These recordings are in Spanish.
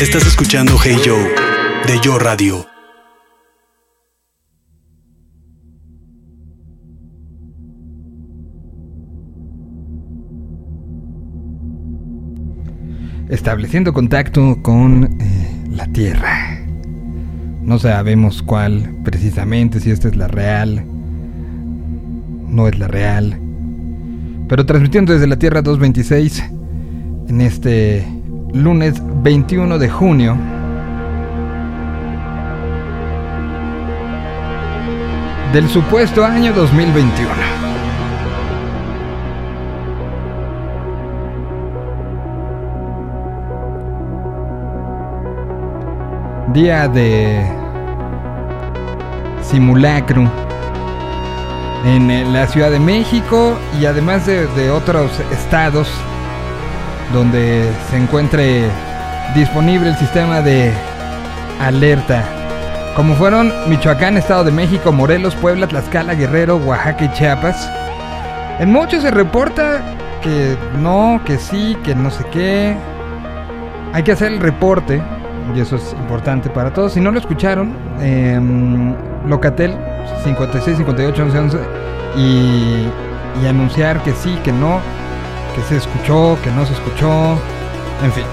Estás escuchando Hey Joe de Yo Radio. Estableciendo contacto con eh, la Tierra. No sabemos cuál precisamente, si esta es la real, no es la real. Pero transmitiendo desde la Tierra 226 en este lunes 21 de junio. Del supuesto año 2021. Día de simulacro en la Ciudad de México y además de, de otros estados donde se encuentre disponible el sistema de alerta. Como fueron Michoacán, Estado de México, Morelos, Puebla, Tlaxcala, Guerrero, Oaxaca y Chiapas. En muchos se reporta que no, que sí, que no sé qué. Hay que hacer el reporte, y eso es importante para todos. Si no lo escucharon, eh, Locatel 56, 58, 11, 11 y, y anunciar que sí, que no, que se escuchó, que no se escuchó, en fin.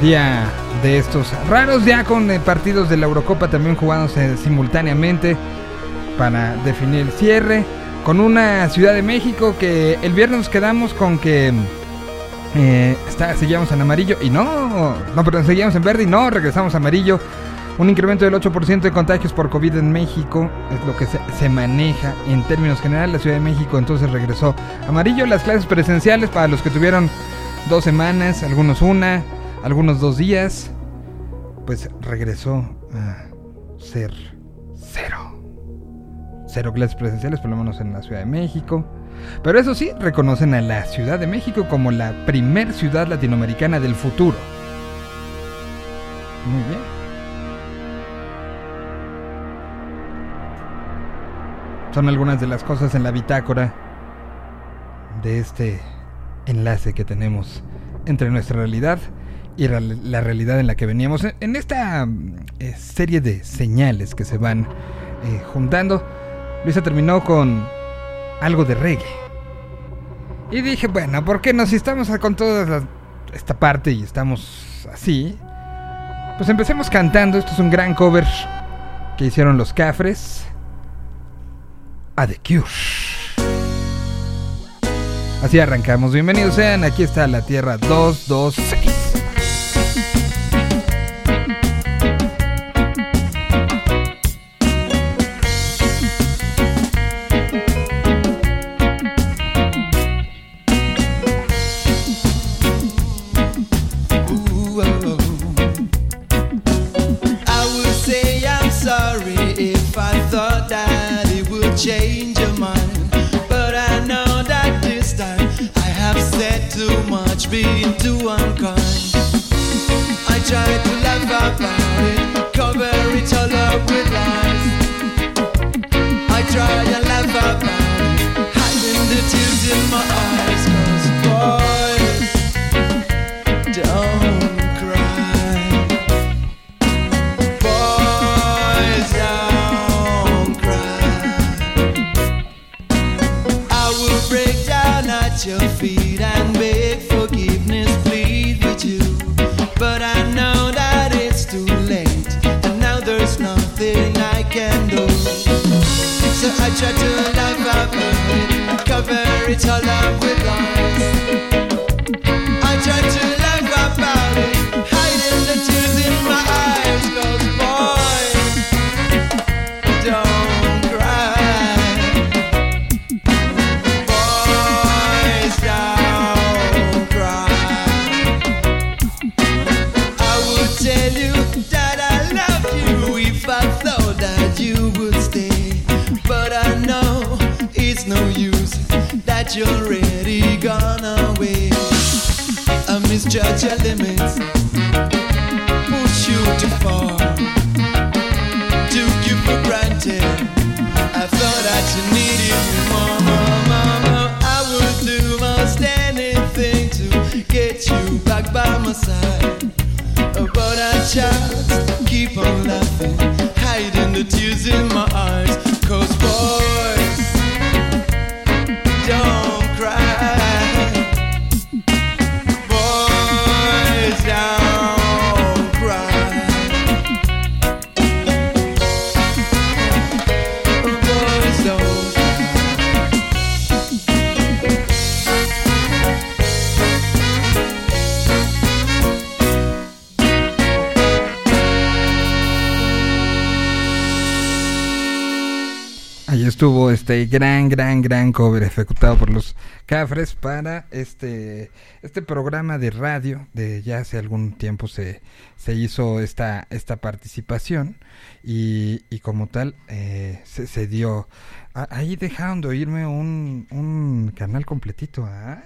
Día de estos raros, ya con eh, partidos de la Eurocopa también jugándose simultáneamente para definir el cierre. Con una Ciudad de México que el viernes nos quedamos con que eh, está, seguíamos en amarillo y no, no, perdón, seguíamos en verde y no, regresamos a amarillo. Un incremento del 8% de contagios por COVID en México es lo que se, maneja en términos generales. La Ciudad de México entonces regresó amarillo. Las clases presenciales para los que tuvieron dos semanas, algunos una, algunos dos días, pues regresó a ser cero. Cero clases presenciales, por lo menos en la Ciudad de México. Pero eso sí, reconocen a la Ciudad de México como la primer ciudad latinoamericana del futuro. Muy bien. Son algunas de las cosas en la bitácora de este enlace que tenemos entre nuestra realidad y la realidad en la que veníamos. En esta eh, serie de señales que se van eh, juntando, Luisa terminó con algo de reggae. Y dije, bueno, ¿por qué no? Si estamos con toda esta parte y estamos así, pues empecemos cantando. Esto es un gran cover que hicieron los Cafres a The Cure. Así arrancamos. Bienvenidos sean. Aquí está la Tierra 226. Too unkind. I try to laugh about it, cover it all up with lies. I try and laugh about it, hiding the tears in my eyes. Cause boys don't cry. Boys don't cry. I will break down at your feet and treasure to life I've Cover it all up with lies este gran, gran, gran cover ejecutado por los Cafres para este, este programa de radio. De ya hace algún tiempo se, se hizo esta, esta participación y, y como tal eh, se, se dio. ahí dejaron de oírme un, un canal completito. ¿ah?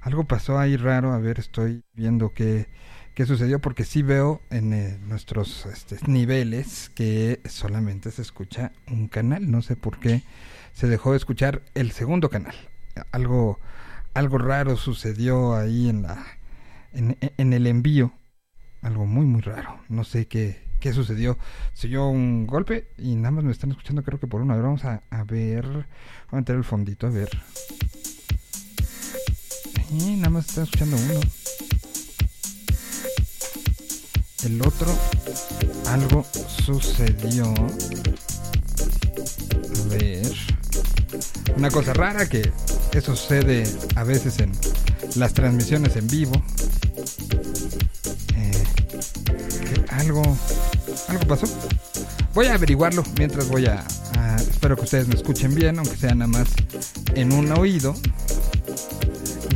Algo pasó ahí raro. A ver, estoy viendo qué, qué sucedió porque sí veo en eh, nuestros este, niveles que solamente se escucha un canal. No sé por qué se dejó de escuchar el segundo canal. Algo, algo raro sucedió ahí en la en, en el envío. Algo muy muy raro. No sé qué, qué sucedió. Se oyó un golpe y nada más me están escuchando creo que por uno. A ver, vamos a, a ver. Vamos a meter el fondito a ver. Y nada más están escuchando uno. El otro, algo sucedió. A ver. Una cosa rara que eso sucede a veces en las transmisiones en vivo. Eh, algo, algo pasó. Voy a averiguarlo mientras voy a, a- Espero que ustedes me escuchen bien, aunque sea nada más en un oído.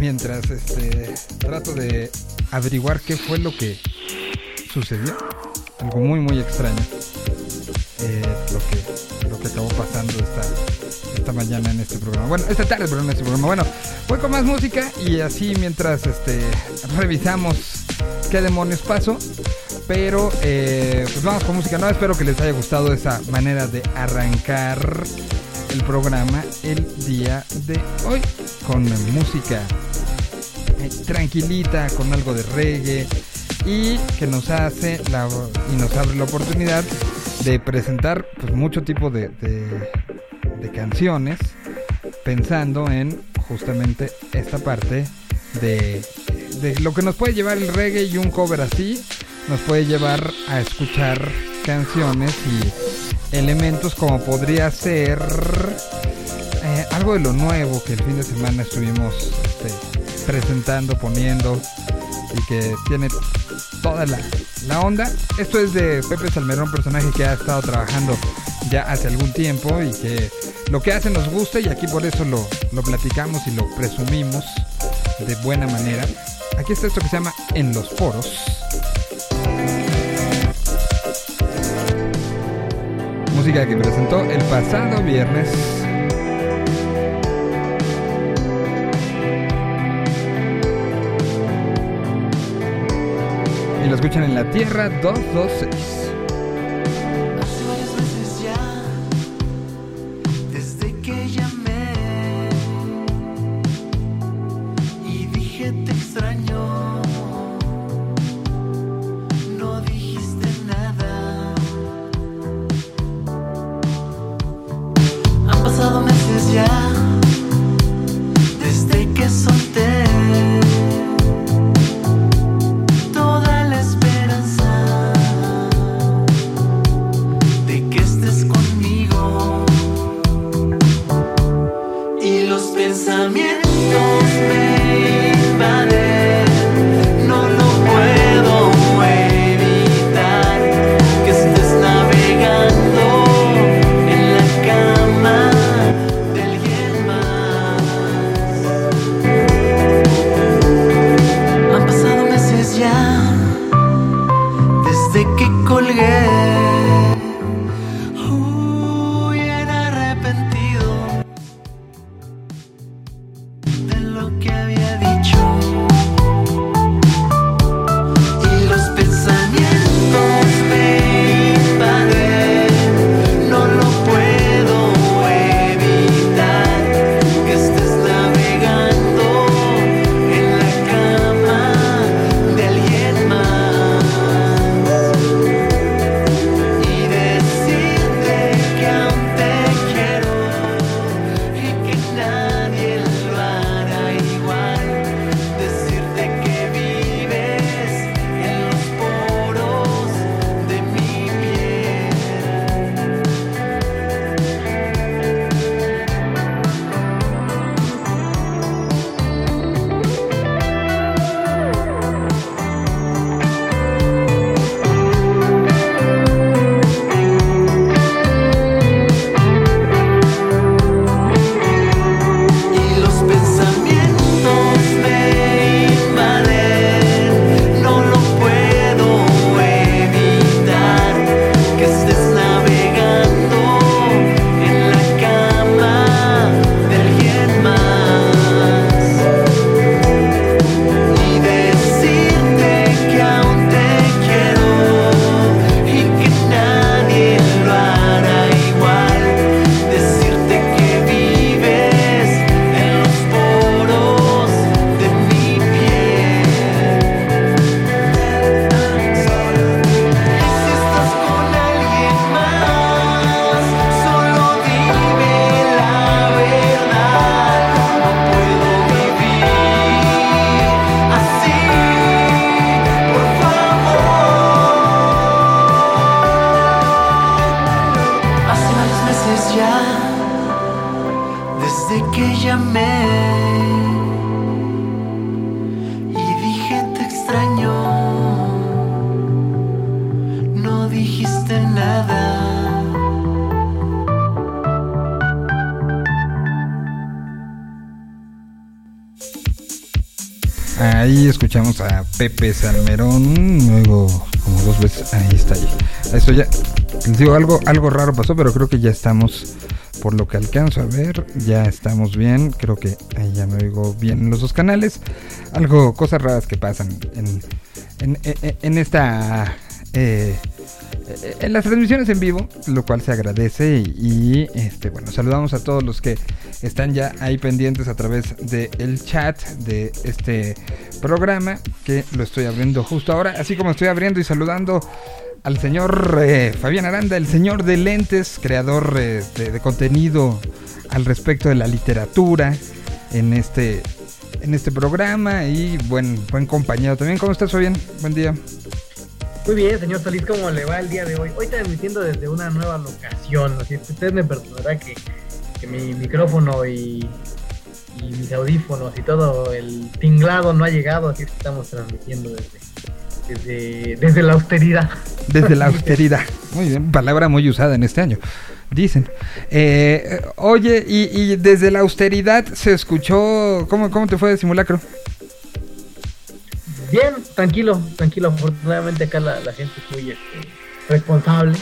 Mientras este trato de averiguar qué fue lo que sucedió. Algo muy muy extraño. Eh, lo que lo que acabó pasando esta, esta mañana en este programa. Bueno, esta tarde, perdón, en este programa. Bueno, voy con más música y así mientras este revisamos qué demonios pasó. Pero eh, pues vamos con música nueva. Espero que les haya gustado esa manera de arrancar el programa el día de hoy con música eh, tranquilita, con algo de reggae y que nos hace la, y nos abre la oportunidad de presentar pues, mucho tipo de, de- canciones pensando en justamente esta parte de, de lo que nos puede llevar el reggae y un cover así. Nos puede llevar a escuchar canciones y elementos como podría ser eh, algo de lo nuevo que el fin de semana estuvimos este, presentando, poniendo y que tiene toda la, la onda. Esto es de Pepe Salmerón, personaje que ha estado trabajando ya hace algún tiempo y que lo que hace nos gusta y aquí por eso lo, lo platicamos y lo presumimos de buena manera. Aquí está esto que se llama En los Poros. Música que presentó el pasado viernes y lo escuchan en la Tierra 226. ya desde que llamé y dije te extraño. No dijiste nada. Ahí escuchamos a Pepe Salmerón, luego como dos veces, ahí está, ahí, ahí estoy ya les digo, algo, algo raro pasó, pero creo que ya estamos, por lo que alcanzo a ver, ya estamos bien, creo que ahí ya me oigo bien en los dos canales. Algo, cosas raras que pasan en, en, esta... eh, en las transmisiones en vivo, lo cual se agradece. Y, y, este bueno, saludamos a todos los que están ya ahí pendientes a través del chat de este programa que lo estoy abriendo justo ahora, así como estoy abriendo y saludando al señor eh, Fabián Aranda, el señor de lentes, creador eh, de, contenido al respecto de la literatura en este en este programa y buen buen compañero también. ¿Cómo estás, Fabián? Buen día. Muy bien, señor Solís, ¿cómo le va el día de hoy? Hoy transmitiendo desde una nueva locación, así usted me perdonará que, que mi micrófono y, y mis audífonos y todo el tinglado no ha llegado, así que estamos transmitiendo desde, desde, desde la austeridad. Desde la austeridad. Muy bien, palabra muy usada en este año. Dicen. Eh, oye, y, y desde la austeridad se escuchó. ¿Cómo, cómo te fue de simulacro? Bien, tranquilo, tranquilo. Afortunadamente acá la, la gente es muy este, responsable.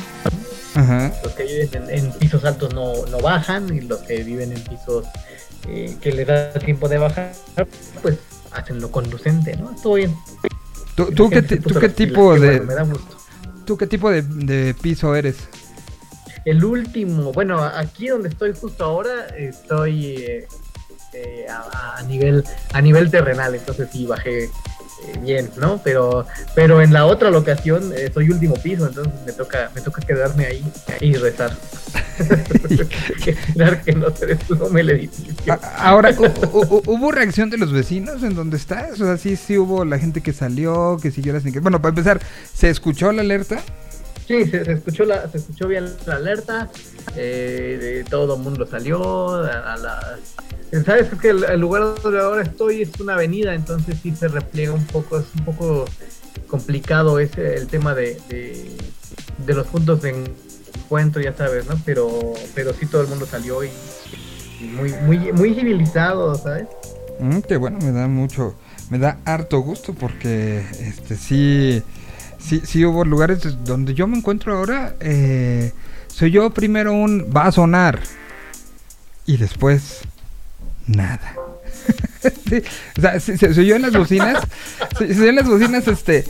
Ajá. Los que viven en, en pisos altos no, no bajan y los que viven en pisos eh, que les da tiempo de bajar, pues hacen lo conducente, ¿no? Todo bien. ¿Tú, qué, tú qué tipo de bueno, me da gusto. tú qué tipo de, de piso eres? El último, bueno, aquí donde estoy justo ahora, estoy eh, eh, a, a nivel a nivel terrenal, entonces sí bajé eh, bien, ¿no? Pero pero en la otra locación eh, soy último piso, entonces me toca me toca quedarme ahí y rezar. Que no se desplome el edificio. Ahora, ¿hu- hu- ¿hubo reacción de los vecinos en donde estás? O sea, sí, sí hubo la gente que salió, que siguió las. Bueno, para empezar, ¿se escuchó la alerta? Sí, se, se escuchó la, se escuchó bien la alerta, eh, de todo el mundo salió, a, a la... Sabes que el, lugar donde ahora estoy es una avenida, entonces sí se repliega un poco, es un poco complicado ese el tema de, de, los puntos de encuentro, ya sabes, ¿no? Pero, pero sí todo el mundo salió y, muy, muy, civilizado, ¿sabes? Mm, que bueno, me da mucho, me da harto gusto porque este sí, sí, sí hubo lugares donde yo me encuentro ahora. eh, soy yo primero un va a sonar y después nada. O sea, se, se- se oyó en las bocinas, se, se oyó en las bocinas, este,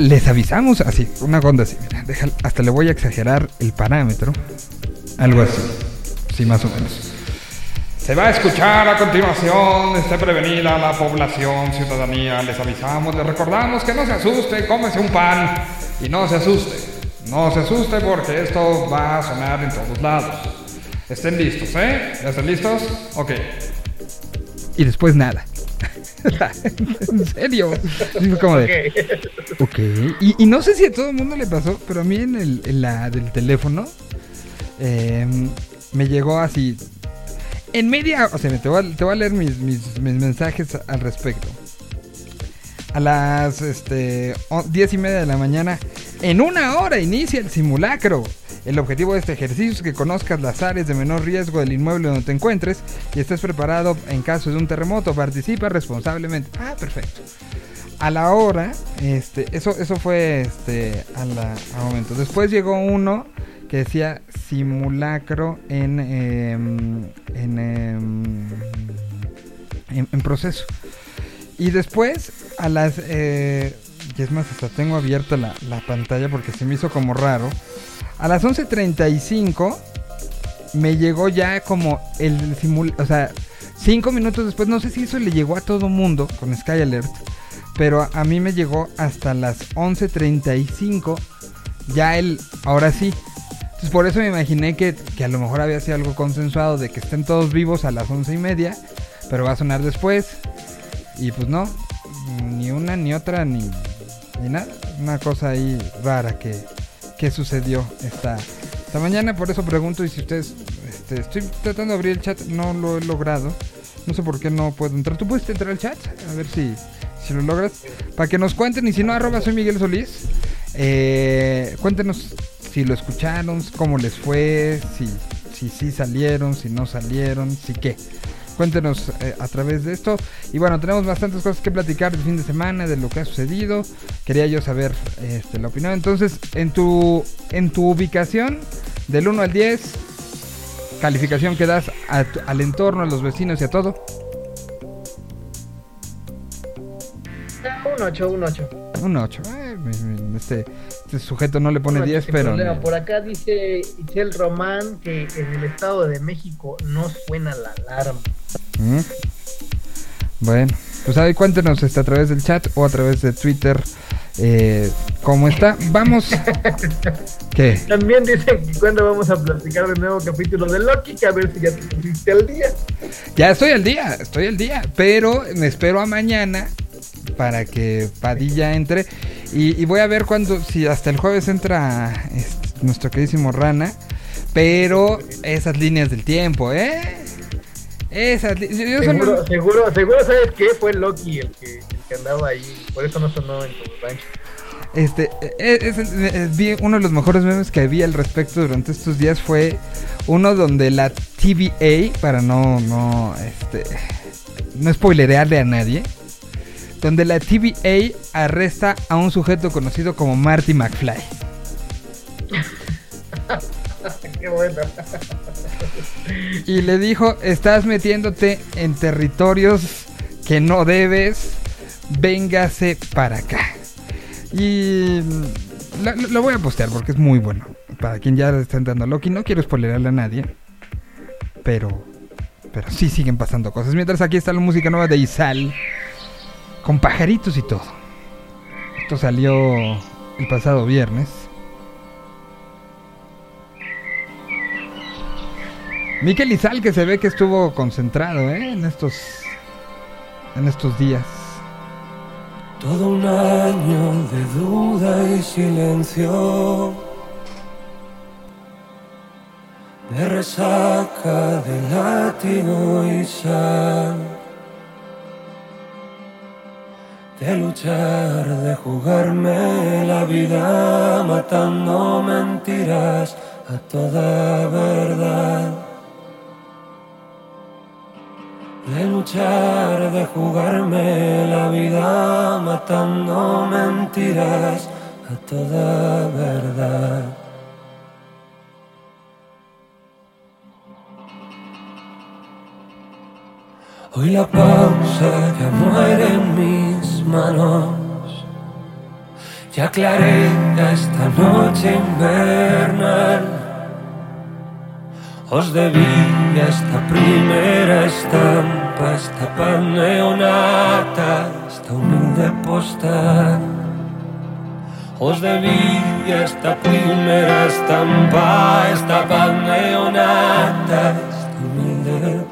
les avisamos así, una onda así, mira, hasta le voy a exagerar el parámetro, algo así, sí, más o menos. Se va a escuchar a continuación, esté prevenida la población, ciudadanía, les avisamos, les recordamos que no se asuste, cómese un pan y no se asuste. No se asuste porque esto va a sonar en todos lados. Estén listos, ¿eh? ¿Ya están listos? Ok. Y después nada. en serio. Fue como de, Ok. Y, y no sé si a todo el mundo le pasó, pero a mí en, el, en la del teléfono eh, me llegó así. En media, o sea, te voy a, te voy a leer mis, mis, mis mensajes al respecto. A las este, o- diez y media de la mañana, en una hora inicia el simulacro. El objetivo de este ejercicio es que conozcas las áreas de menor riesgo del inmueble donde te encuentres y estés preparado en caso de un terremoto. Participa responsablemente. Ah, perfecto a la hora, este, eso, eso fue este, a la, al momento. Después llegó uno que decía simulacro en, em, en, en, en proceso. Y después, a las, eh, y es más, hasta tengo abierta la, la pantalla porque se me hizo como raro. A las 11.35 me llegó ya como el simul... O sea, cinco minutos después, no sé si eso le llegó a todo mundo con Sky Alert. Pero a, mí me llegó hasta las 11.35. Ya el... Ahora sí. Entonces por eso me imaginé que, que a lo mejor había sido algo consensuado de que estén todos vivos a las once y media. Pero va a sonar después. Y pues no. Ni una, ni otra, ni, ni nada. Una cosa ahí rara que, que sucedió esta, esta mañana. Por eso pregunto y si ustedes Este, estoy tratando de abrir el chat, no lo he logrado. No sé por qué no puedo entrar. ¿Tú puedes entrar al chat? A ver si, si lo logras. Para que nos cuenten, y si no, arroba soy Miguel Solís. Eh, cuéntenos si lo escucharon, cómo les fue, si si sí salieron, si no salieron, si qué. Cuéntenos eh, a través de esto. Y bueno, tenemos bastantes cosas que platicar del fin de semana, de lo que ha sucedido. Quería yo saber este, la opinión. Entonces, en tu, en tu ubicación, del 1 al 10, calificación que das al entorno, a los vecinos y a todo. Un 8, un 8. Un 8. Eh, este, este sujeto no le pone 10, pero... Problema. Por acá dice Itzel Román que en el Estado de México no suena la alarma. Mm. Bueno, pues ahí cuéntenos este, a través del chat o a través de Twitter eh, cómo está. Vamos. ¿Qué? También dicen que cuando vamos a platicar del nuevo capítulo de Loki, que a ver si ya te pusiste al día. Ya estoy al día, estoy al día, pero me espero a mañana para que Padilla entre y, y voy a ver cuándo, si hasta el jueves entra este, nuestro queridísimo Rana, pero esas líneas del tiempo, ¿eh? Esas Seguro, seguro, seguro sabes que fue Loki el que, el que andaba ahí. Por eso no sonó en tu rancho. Este, eh, es- es- es- vi uno de los mejores memes que vi al respecto durante estos días fue uno donde la TVA, para no, no, este, no spoilerearle a nadie, donde la TVA arresta a un sujeto conocido como Marty McFly. Qué bueno. Y le dijo, estás metiéndote en territorios que no debes, véngase para acá. Y mm, lo, voy a postear porque es muy bueno. Para quien ya está entrando a Loki, no quiero spoilerarle a nadie. Pero, pero sí siguen pasando cosas. Mientras aquí está la música nueva de Isal. Con pajaritos y todo. Esto salió el pasado viernes. Miquel Izal que se ve que estuvo concentrado ¿eh? en estos en estos días. Todo un año de duda y silencio, de resaca, de látigo y sal, de luchar, de jugarme la vida, matando mentiras a toda verdad. De luchar, de jugarme la vida, matando mentiras a toda verdad. Hoy la pausa ya muere en manos. Ya aclaré esta noche invernal. Os debía esta primera estampa, esta pan neonata, esta humilde postal. Os debía esta primera estampa, esta pan neonata, esta humilde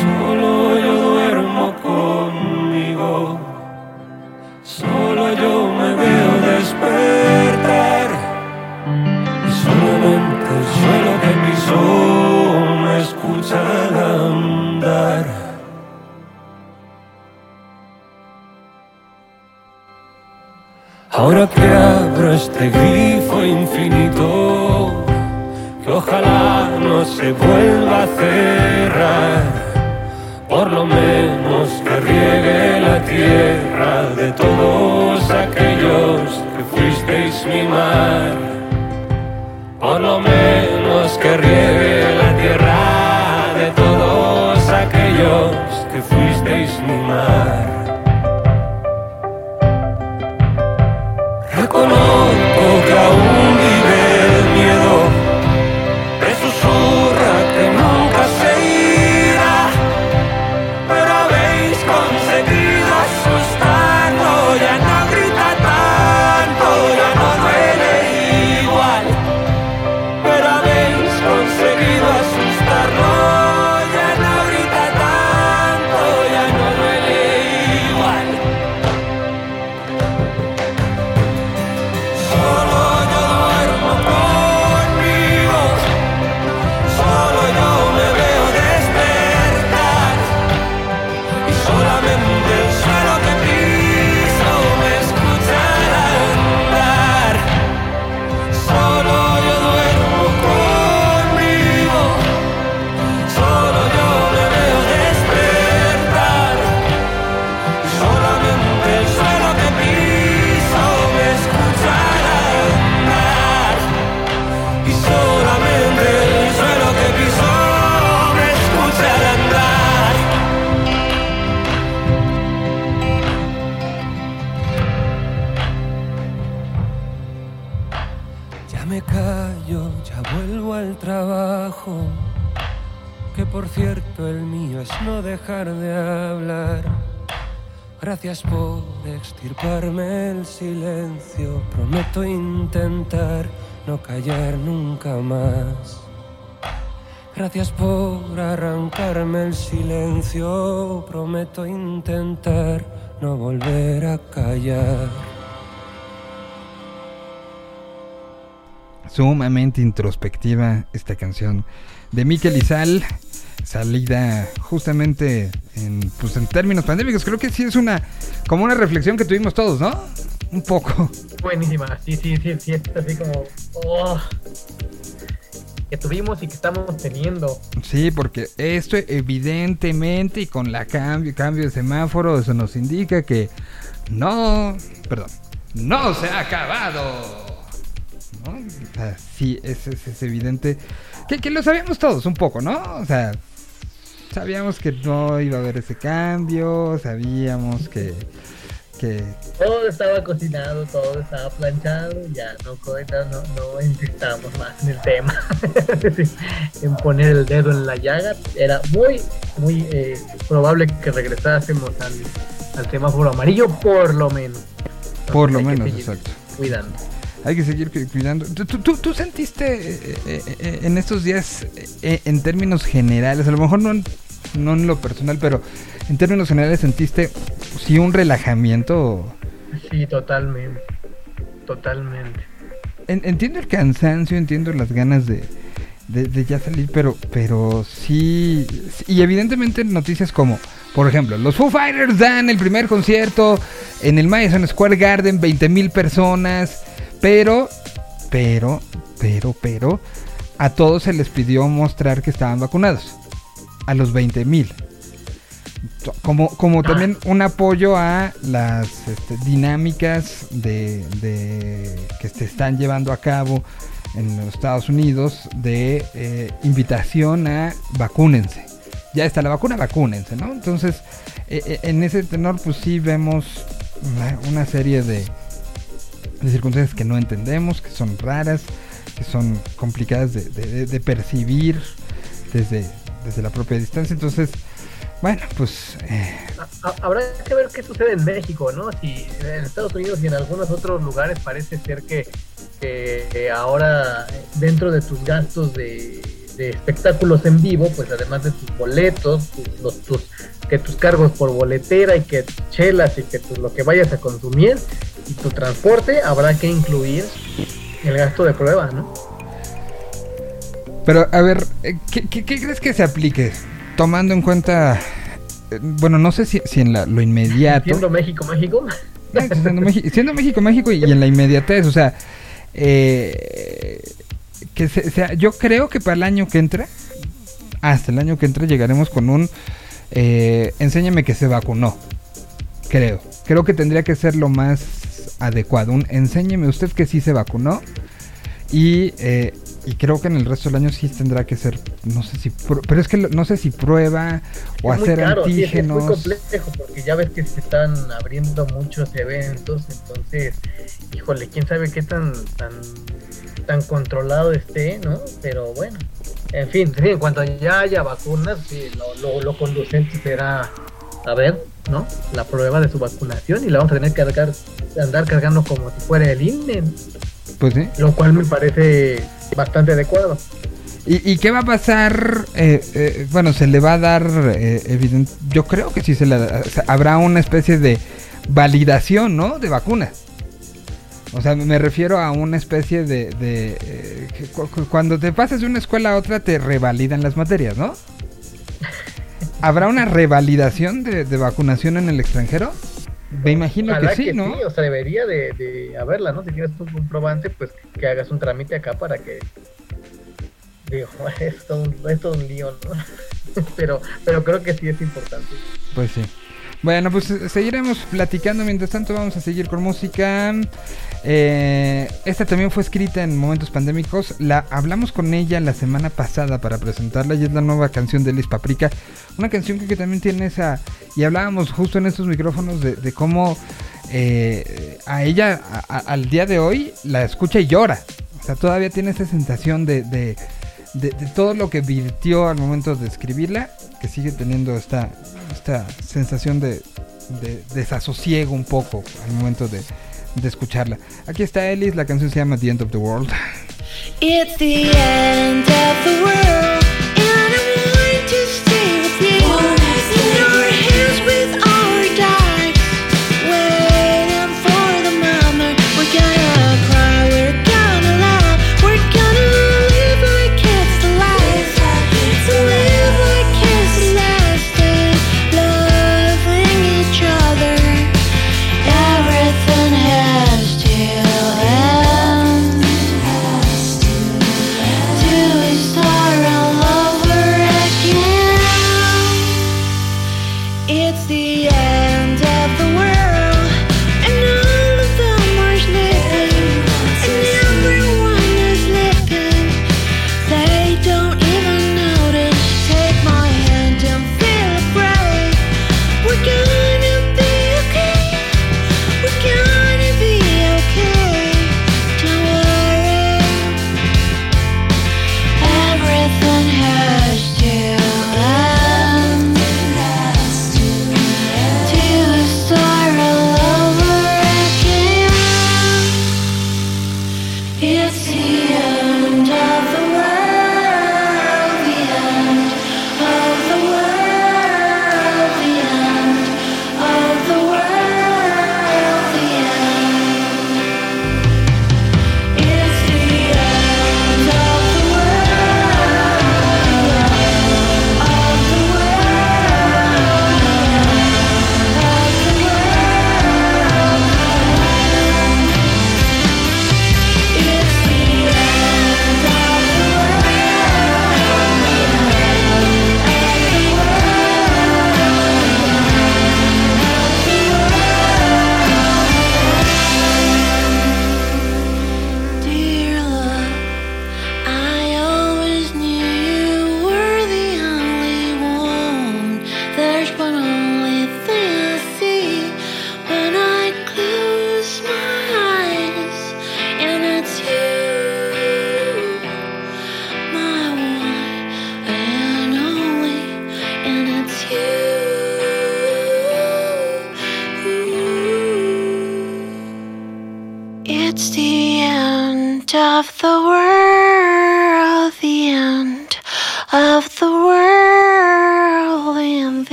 Solo yo duermo conmigo. Solo yo me veo despertar y solamente el suelo que pisó me escucha andar. Ahora que abro este grifo infinito, que ojalá no se vuelva a cerrar por lo menos que riegue la tierra de todos aquellos que fuisteis mi mar. Por lo menos que riegue la tierra de todos aquellos que fuisteis mi mar. Reconozco que aún dejar de hablar. Gracias por extirparme el silencio. Prometo intentar no callar nunca más. Gracias por arrancarme el silencio. Prometo intentar no volver a callar. Sumamente introspectiva esta canción de Mikel Izal, salida justamente en, pues, en términos pandémicos. Creo que sí es una como una reflexión que tuvimos todos, ¿no? Un poco. Buenísima, sí, sí, sí, sí, es así como... oh, que tuvimos y que estamos teniendo. Sí, porque esto evidentemente y con la cambio, cambio de semáforo, eso nos indica que no, perdón, no se ha acabado. ¿No? O sea, sí, es, es- es evidente que, que lo sabíamos todos un poco, ¿no? O sea, sabíamos que no iba a haber ese cambio, sabíamos que, que Todo estaba cocinado, todo estaba planchado, ya no, no, no, insistamos más en el tema. En poner el dedo en la llaga, era muy, muy eh, probable que regresásemos al, al semáforo amarillo, por lo menos. por lo menos, exacto. Cuidando. Hay que seguir cu- cuidando. ¿Tú, tú- tú- sentiste eh, eh, eh, en estos días, eh, en términos generales, a lo mejor no en, no en lo personal, pero en términos generales sentiste sí un relajamiento? Sí, totalmente. Totalmente. En- entiendo el cansancio, entiendo las ganas de, de- de ya salir, pero, pero sí, sí, Y evidentemente noticias como, por ejemplo, los Foo Fighters dan el primer concierto en el Madison Square Garden, 20 mil personas, pero, pero, pero, pero, a todos se les pidió mostrar que estaban vacunados. A los 20 mil. Como, como también un apoyo a las este, dinámicas de, de- que se están llevando a cabo en los Estados Unidos de eh, invitación a vacúnense. Ya está la vacuna, vacúnense, ¿no? Entonces, eh, eh, en ese tenor, pues sí vemos una serie de, de circunstancias que no entendemos, que son raras, que son complicadas de, percibir desde, desde la propia distancia. Entonces, bueno, pues eh, Ha- ha- Habrá que ver qué sucede en México, ¿no? Si en Estados Unidos y en algunos otros lugares parece ser que, ahora dentro de tus gastos de, de espectáculos en vivo, pues además de tus boletos, tus, los- tus- que tus cargos por boletera y que chelas y que tus- lo que vayas a consumir y tu transporte, habrá que incluir el gasto de prueba, ¿no? Pero, a ver, eh, ¿qué, qué- qué crees que se aplique? Tomando en cuenta, eh, bueno, no sé si, si en la- lo inmediato. Siendo México, México. No, siendo, México, siendo México, México y, y en la inmediatez, o sea, eh, que se- sea, yo creo que para el año que entra, hasta el año que entra llegaremos con un, eh, enséñame que se vacunó, creo, creo que tendría que ser lo más adecuado, un enséñeme usted que sí se vacunó y, eh, y creo que en el resto del año sí tendrá que ser, no sé si, pero es que no sé si prueba o Es hacer caro, sí, es- antígenos. Es muy complejo porque ya ves que se están abriendo muchos eventos, entonces, híjole, quién sabe qué tan tan tan controlado esté, ¿no? Pero bueno, en fin, en cuanto ya haya vacunas, sí, lo, lo, lo conducente será a ver, ¿no? La prueba de su vacunación y la vamos a tener que cargar, andar cargando como si fuera el INE, Pues sí. lo cual me parece bastante adecuado. ¿Y, y qué va a pasar? Eh, eh, bueno, se le va a dar, eh, evidente, yo creo que sí se le da- o sea, habrá una especie de validación, ¿no? De vacunas. O sea, me refiero a una especie de... de, eh, que cu- cu- cuando te pasas de una escuela a otra te revalidan las materias, ¿no? ¿Habrá una revalidación de, de vacunación en el extranjero? Me imagino que sí, ¿no? o sea, debería de, de haberla, ¿no? Si quieres un comprobante, pues que hagas un trámite acá para que... Digo, es todo un, es todo un lío, ¿no? pero, pero creo que sí es importante. Pues sí. Bueno, pues eh, seguiremos platicando. Mientras tanto, vamos a seguir con música. Eh, esta también fue escrita en momentos pandémicos. La hablamos con ella la semana pasada para presentarla y es la nueva canción de Liz Paprika. Una canción que, también tiene esa. Y hablábamos justo en estos micrófonos de, de cómo eh, a ella al día de hoy la escucha y llora. O sea, todavía tiene esa sensación de, de, de- de todo lo que virtió al momento de escribirla, que sigue teniendo esta, esta sensación de, de desasosiego un poco al momento de, de escucharla. Aquí está Ellis, la canción se llama The End of the World. It's the end of the world,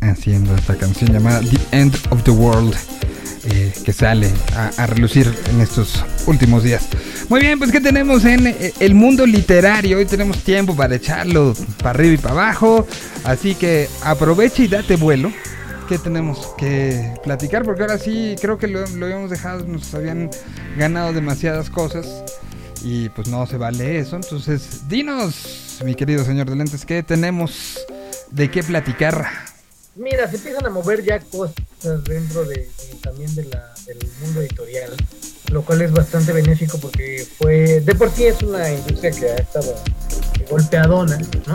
Haciendo esta canción llamada The End of the World eh, que sale a, a relucir en estos últimos días. Muy bien, pues ¿qué tenemos en eh, el mundo literario? Hoy tenemos tiempo para echarlo para arriba y para abajo, así que aprovecha y date vuelo. ¿Qué tenemos que platicar? Porque ahora sí creo que lo, lo habíamos dejado, nos habían ganado demasiadas cosas y pues no se vale eso. Entonces, dinos, mi querido señor de lentes, ¿qué tenemos de qué platicar? Mira, se empiezan a mover ya cosas dentro de, de- también de la, del mundo editorial, lo cual es bastante benéfico porque fue, de por sí es una industria que ha estado golpeadona, ¿no?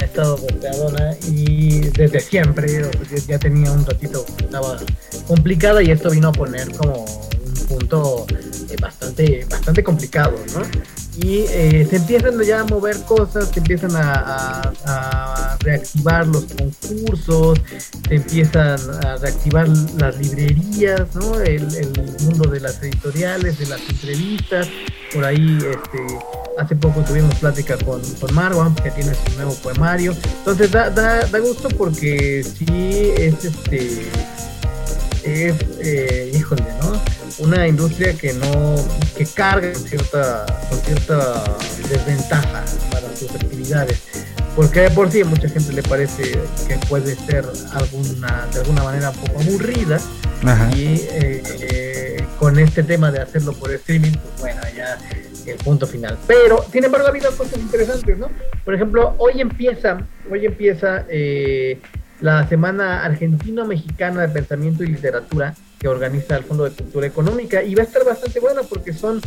Ha estado golpeadona y desde siempre, ya tenía un ratito que estaba complicada y esto vino a poner como punto eh, bastante, bastante complicado, ¿no? Y eh, se empiezan ya a mover cosas, se empiezan a, a- a reactivar los concursos, se empiezan a reactivar las librerías, ¿no? El, el mundo de las editoriales, de las entrevistas, por ahí este, hace poco tuvimos plática con, con Marwan, que tiene su nuevo poemario. Entonces da, da, da gusto porque sí es este es eh, híjole. Una industria que no, que carga con cierta, con cierta desventaja para sus actividades. Porque de por sí a mucha gente le parece que puede ser alguna, de alguna manera un poco aburrida. Ajá. Y eh, eh, con este tema de hacerlo por streaming, pues bueno, ya el punto final. Pero, sin embargo, ha habido cosas interesantes, ¿no? Por ejemplo, hoy empieza, hoy empieza eh, la Semana Argentino-Mexicana de Pensamiento y Literatura que organiza el Fondo de Cultura Económica y va a estar bastante bueno porque son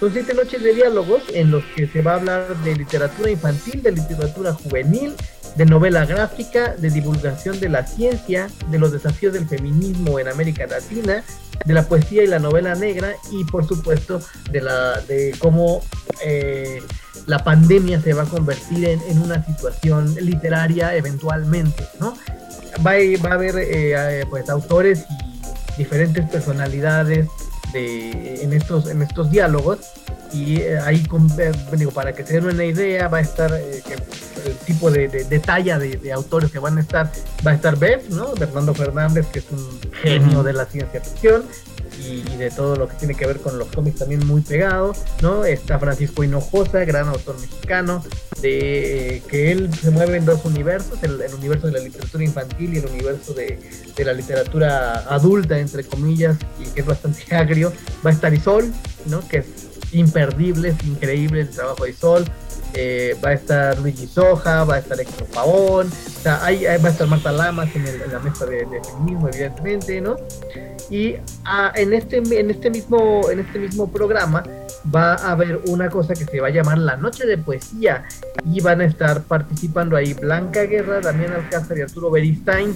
son siete noches de diálogos en los que se va a hablar de literatura infantil, de literatura juvenil, de novela gráfica, de divulgación de la ciencia, de los desafíos del feminismo en América Latina, de la poesía y la novela negra y por supuesto de la de cómo eh, la pandemia se va a convertir en, en una situación literaria eventualmente, ¿no? Va va a haber eh, eh, pues autores y diferentes personalidades de, en estos en estos diálogos. Y eh, ahí con- eh, digo, para que se den una idea va a estar eh, el tipo de, de- de talla de, autores que van a estar va a estar Bev, ¿no? Fernando Fernández que es un genio de la ciencia ficción y, y de todo lo que tiene que ver con los cómics también muy pegado, ¿no? Está Francisco Hinojosa, gran autor mexicano, de eh, que él se mueve en dos universos, el, el universo de la literatura infantil y el universo de, de la literatura adulta, entre comillas, y que es bastante agrio. Va a estar Isol, ¿no? Que es imperdible, es increíble el trabajo de Isol. Eh, va a estar Luigi Soja, va a estar Héctor Pavón, o sea, ahí, ahí va a estar Marta Lamas en, el- en la mesa de, de feminismo, evidentemente, ¿no? Y ah, en, este, en, este mismo, en este mismo programa va a haber una cosa que se va a llamar la Noche de Poesía y van a estar participando ahí Blanca Guerra, Damián Alcázar y Arturo Beristain.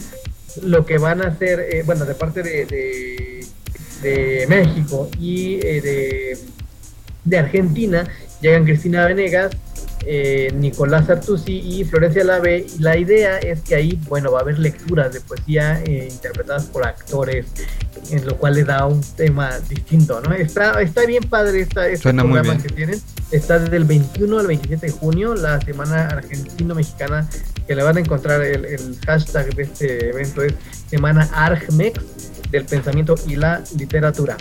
Lo que van a hacer, eh, bueno, de parte de, de, de México y eh, de, de Argentina, llegan Cristina Venegas, eh, Nicolás Artusi y Florencia Lave. Y la idea es que ahí, bueno, va a haber lecturas de poesía eh, interpretadas por actores, en lo cual le da un tema distinto, ¿no? Está, está bien padre esta, este Suena muy programa bien. que tienen. Está desde el 21 al 27 de junio, la semana argentino-mexicana, que le van a encontrar el, el hashtag de este evento es Semana Argmex del pensamiento y la literatura.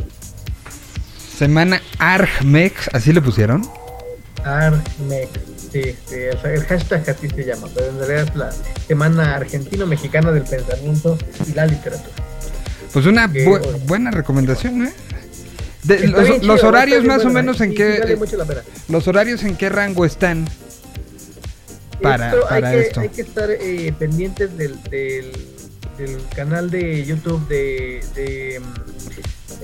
Semana Argmex, ¿así le pusieron? Argmex, sí, sí, el, el hashtag así se llama, pero en realidad es la Semana Argentino-Mexicana del Pensamiento y la Literatura. Pues una Que- bu- buena recomendación, ¿eh? De- los, horarios más o menos ¿eh? en Sí, qué vale pena. los horarios en qué rango están para, Esto hay que, esto. Hay que estar eh, pendientes del, del, del canal de YouTube de, de,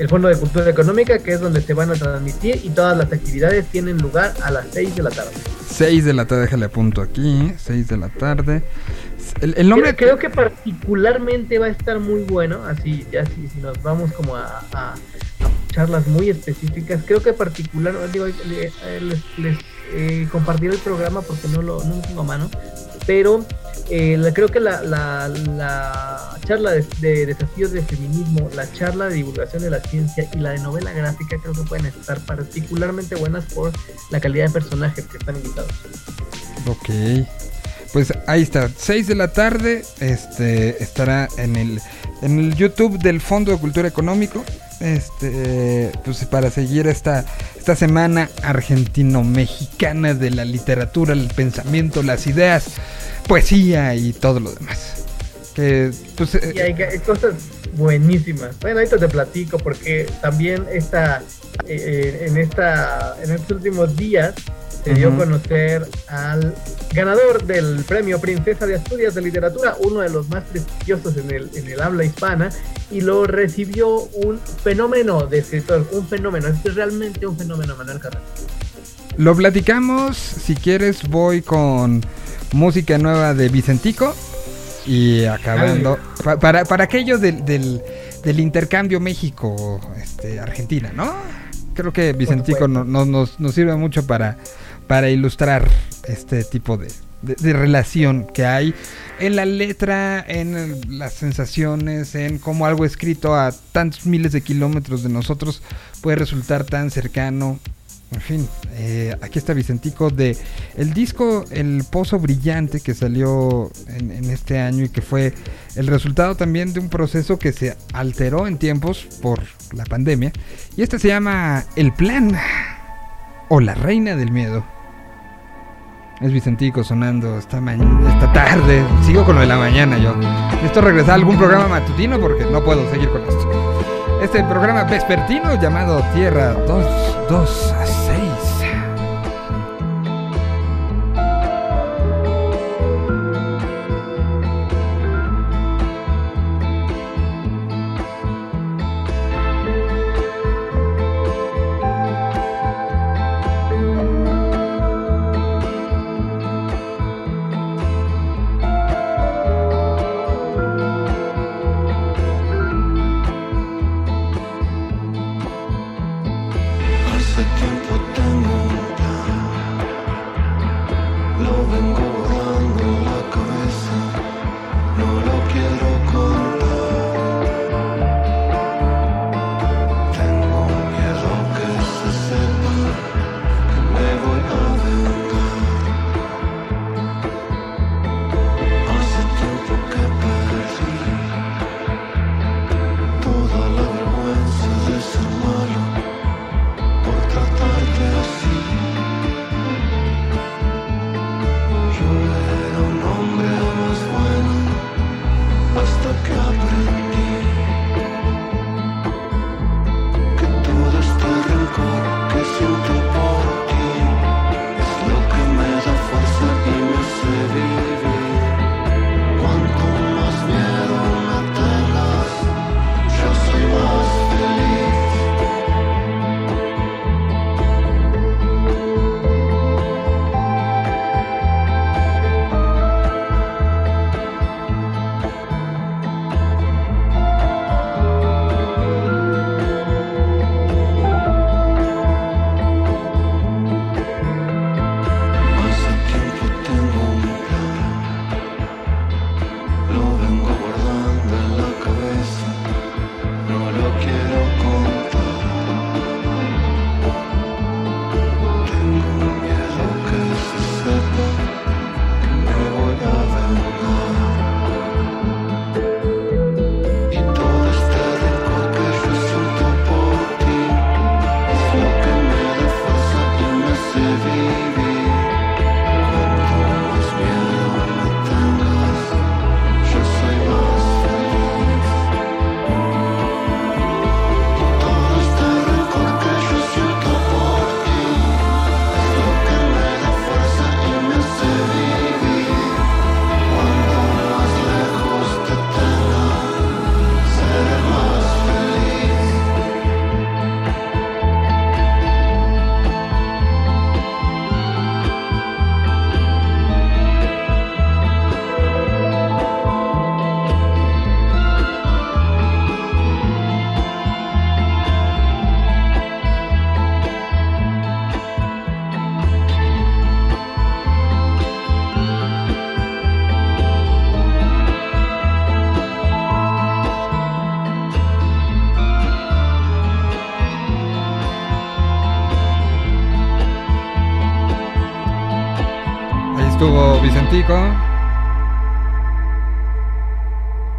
el Fondo de Cultura Económica, que es donde se van a transmitir y todas las actividades tienen lugar a las 6 de la tarde. 6 de la tarde, déjale apunto aquí, 6 de la tarde. El, el nombre Creo, creo que particularmente va a estar muy bueno, así ya si, si nos vamos como a, a- a charlas muy específicas, creo que particular, digo, eh, les, les, eh, compartiré el programa porque no lo, no lo tengo a mano, pero eh, creo que la, la, la charla de, de desafíos de feminismo, la charla de divulgación de la ciencia y la de novela gráfica creo que pueden estar particularmente buenas por la calidad de personajes que están invitados. Ok. Pues ahí está, 6 de la tarde, este estará en el en el YouTube del Fondo de Cultura Económico. Este, pues para seguir esta esta semana argentino-mexicana de la literatura, el pensamiento, las ideas, poesía y todo lo demás. Que pues eh, Y hay, hay cosas buenísimas. Bueno, ahorita te platico porque también esta, eh, en, esta, en estos últimos días se dio a conocer al ganador del premio Princesa de Asturias de Literatura, uno de los más prestigiosos en el, en el habla hispana, y lo recibió un fenómeno de escritor, un fenómeno, es realmente un fenómeno, Manuel Carrera. Lo platicamos, si quieres voy con música nueva de Vicentico y acabando pa- para, para aquello del, del, del intercambio México este, Argentina, ¿no? Creo que Vicentico no- no- nos, nos sirve mucho para, para ilustrar este tipo de, relación que hay en la letra, en las sensaciones, en cómo algo escrito a tantos miles de kilómetros de nosotros puede resultar tan cercano en fin, eh, aquí está Vicentico de el disco El Pozo Brillante que salió en, en este año y que fue el resultado también de un proceso que se alteró en tiempos por la pandemia. Y este se llama El Plan o La Reina del Miedo. Es Vicentico sonando esta, esta tarde. Sigo con lo de la mañana yo. Esto regresar a algún programa matutino porque no puedo seguir con esto. Este programa vespertino llamado Tierra 2, 2 a 6.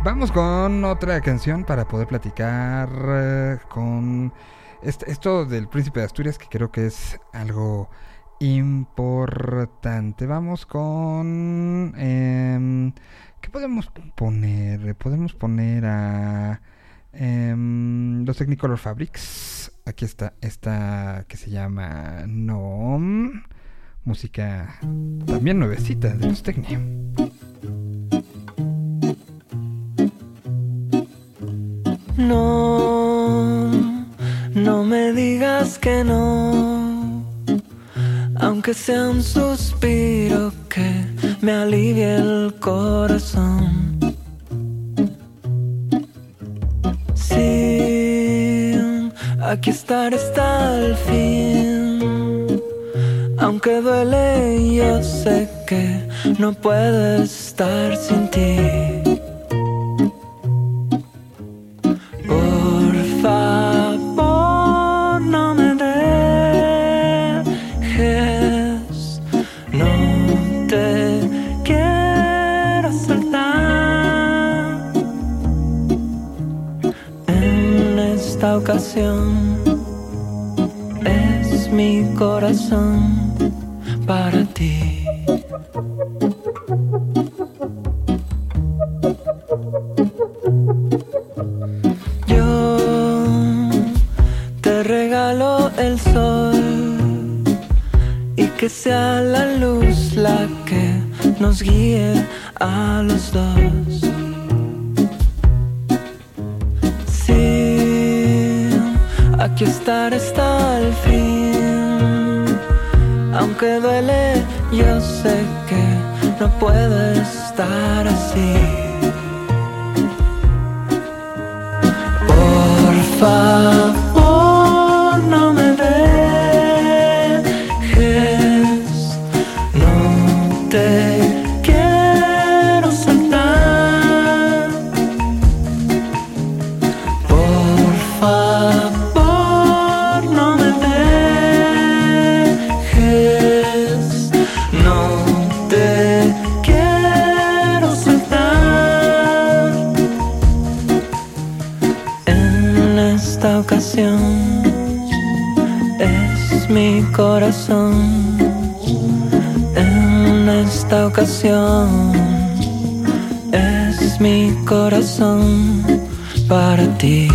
Vamos con otra canción para poder platicar eh, con est- esto del Príncipe de Asturias que creo que es algo importante. Vamos con... em, ¿Qué podemos poner? Podemos poner a em, los Technicolor Fabrics. Aquí está esta que se llama Nom. Música también nuevecita de los Techni. No, no me digas que no, aunque sea un suspiro que me alivie el corazón. Sí, aquí estar hasta el fin, aunque duele, yo sé que no puedo estar sin ti. Por favor, no me dejes, no te quiero soltar. En esta ocasión es mi corazón para ti. Yo te regalo el sol y que sea la luz la que nos guíe a los dos. Sí, aquí estar hasta el fin. Aunque duele, yo sé que no puedo estar así. Por favor, En esta ocasión es mi corazón para ti.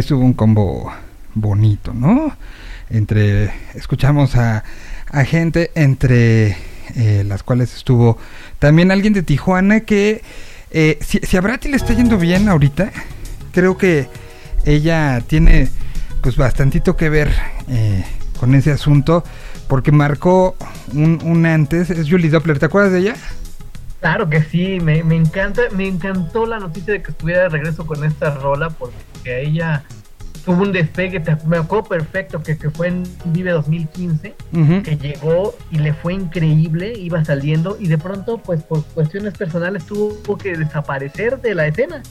Ahí estuvo un combo bonito, ¿no? Entre, escuchamos a, a gente entre eh, las cuales estuvo también alguien de Tijuana que eh, si, si a Brati le está yendo bien ahorita, creo que ella tiene pues bastantito que ver eh, con ese asunto porque marcó un, un antes, es Julie Doppler, ¿te acuerdas de ella? Claro que sí, me, me encanta, me encantó la noticia de que estuviera de regreso con esta rola porque a ella tuvo un despegue, me acuerdo perfecto que, que fue en Vive 2015, Ujú. que llegó y le fue increíble, iba saliendo y de pronto pues por cuestiones personales tuvo que desaparecer de la escena.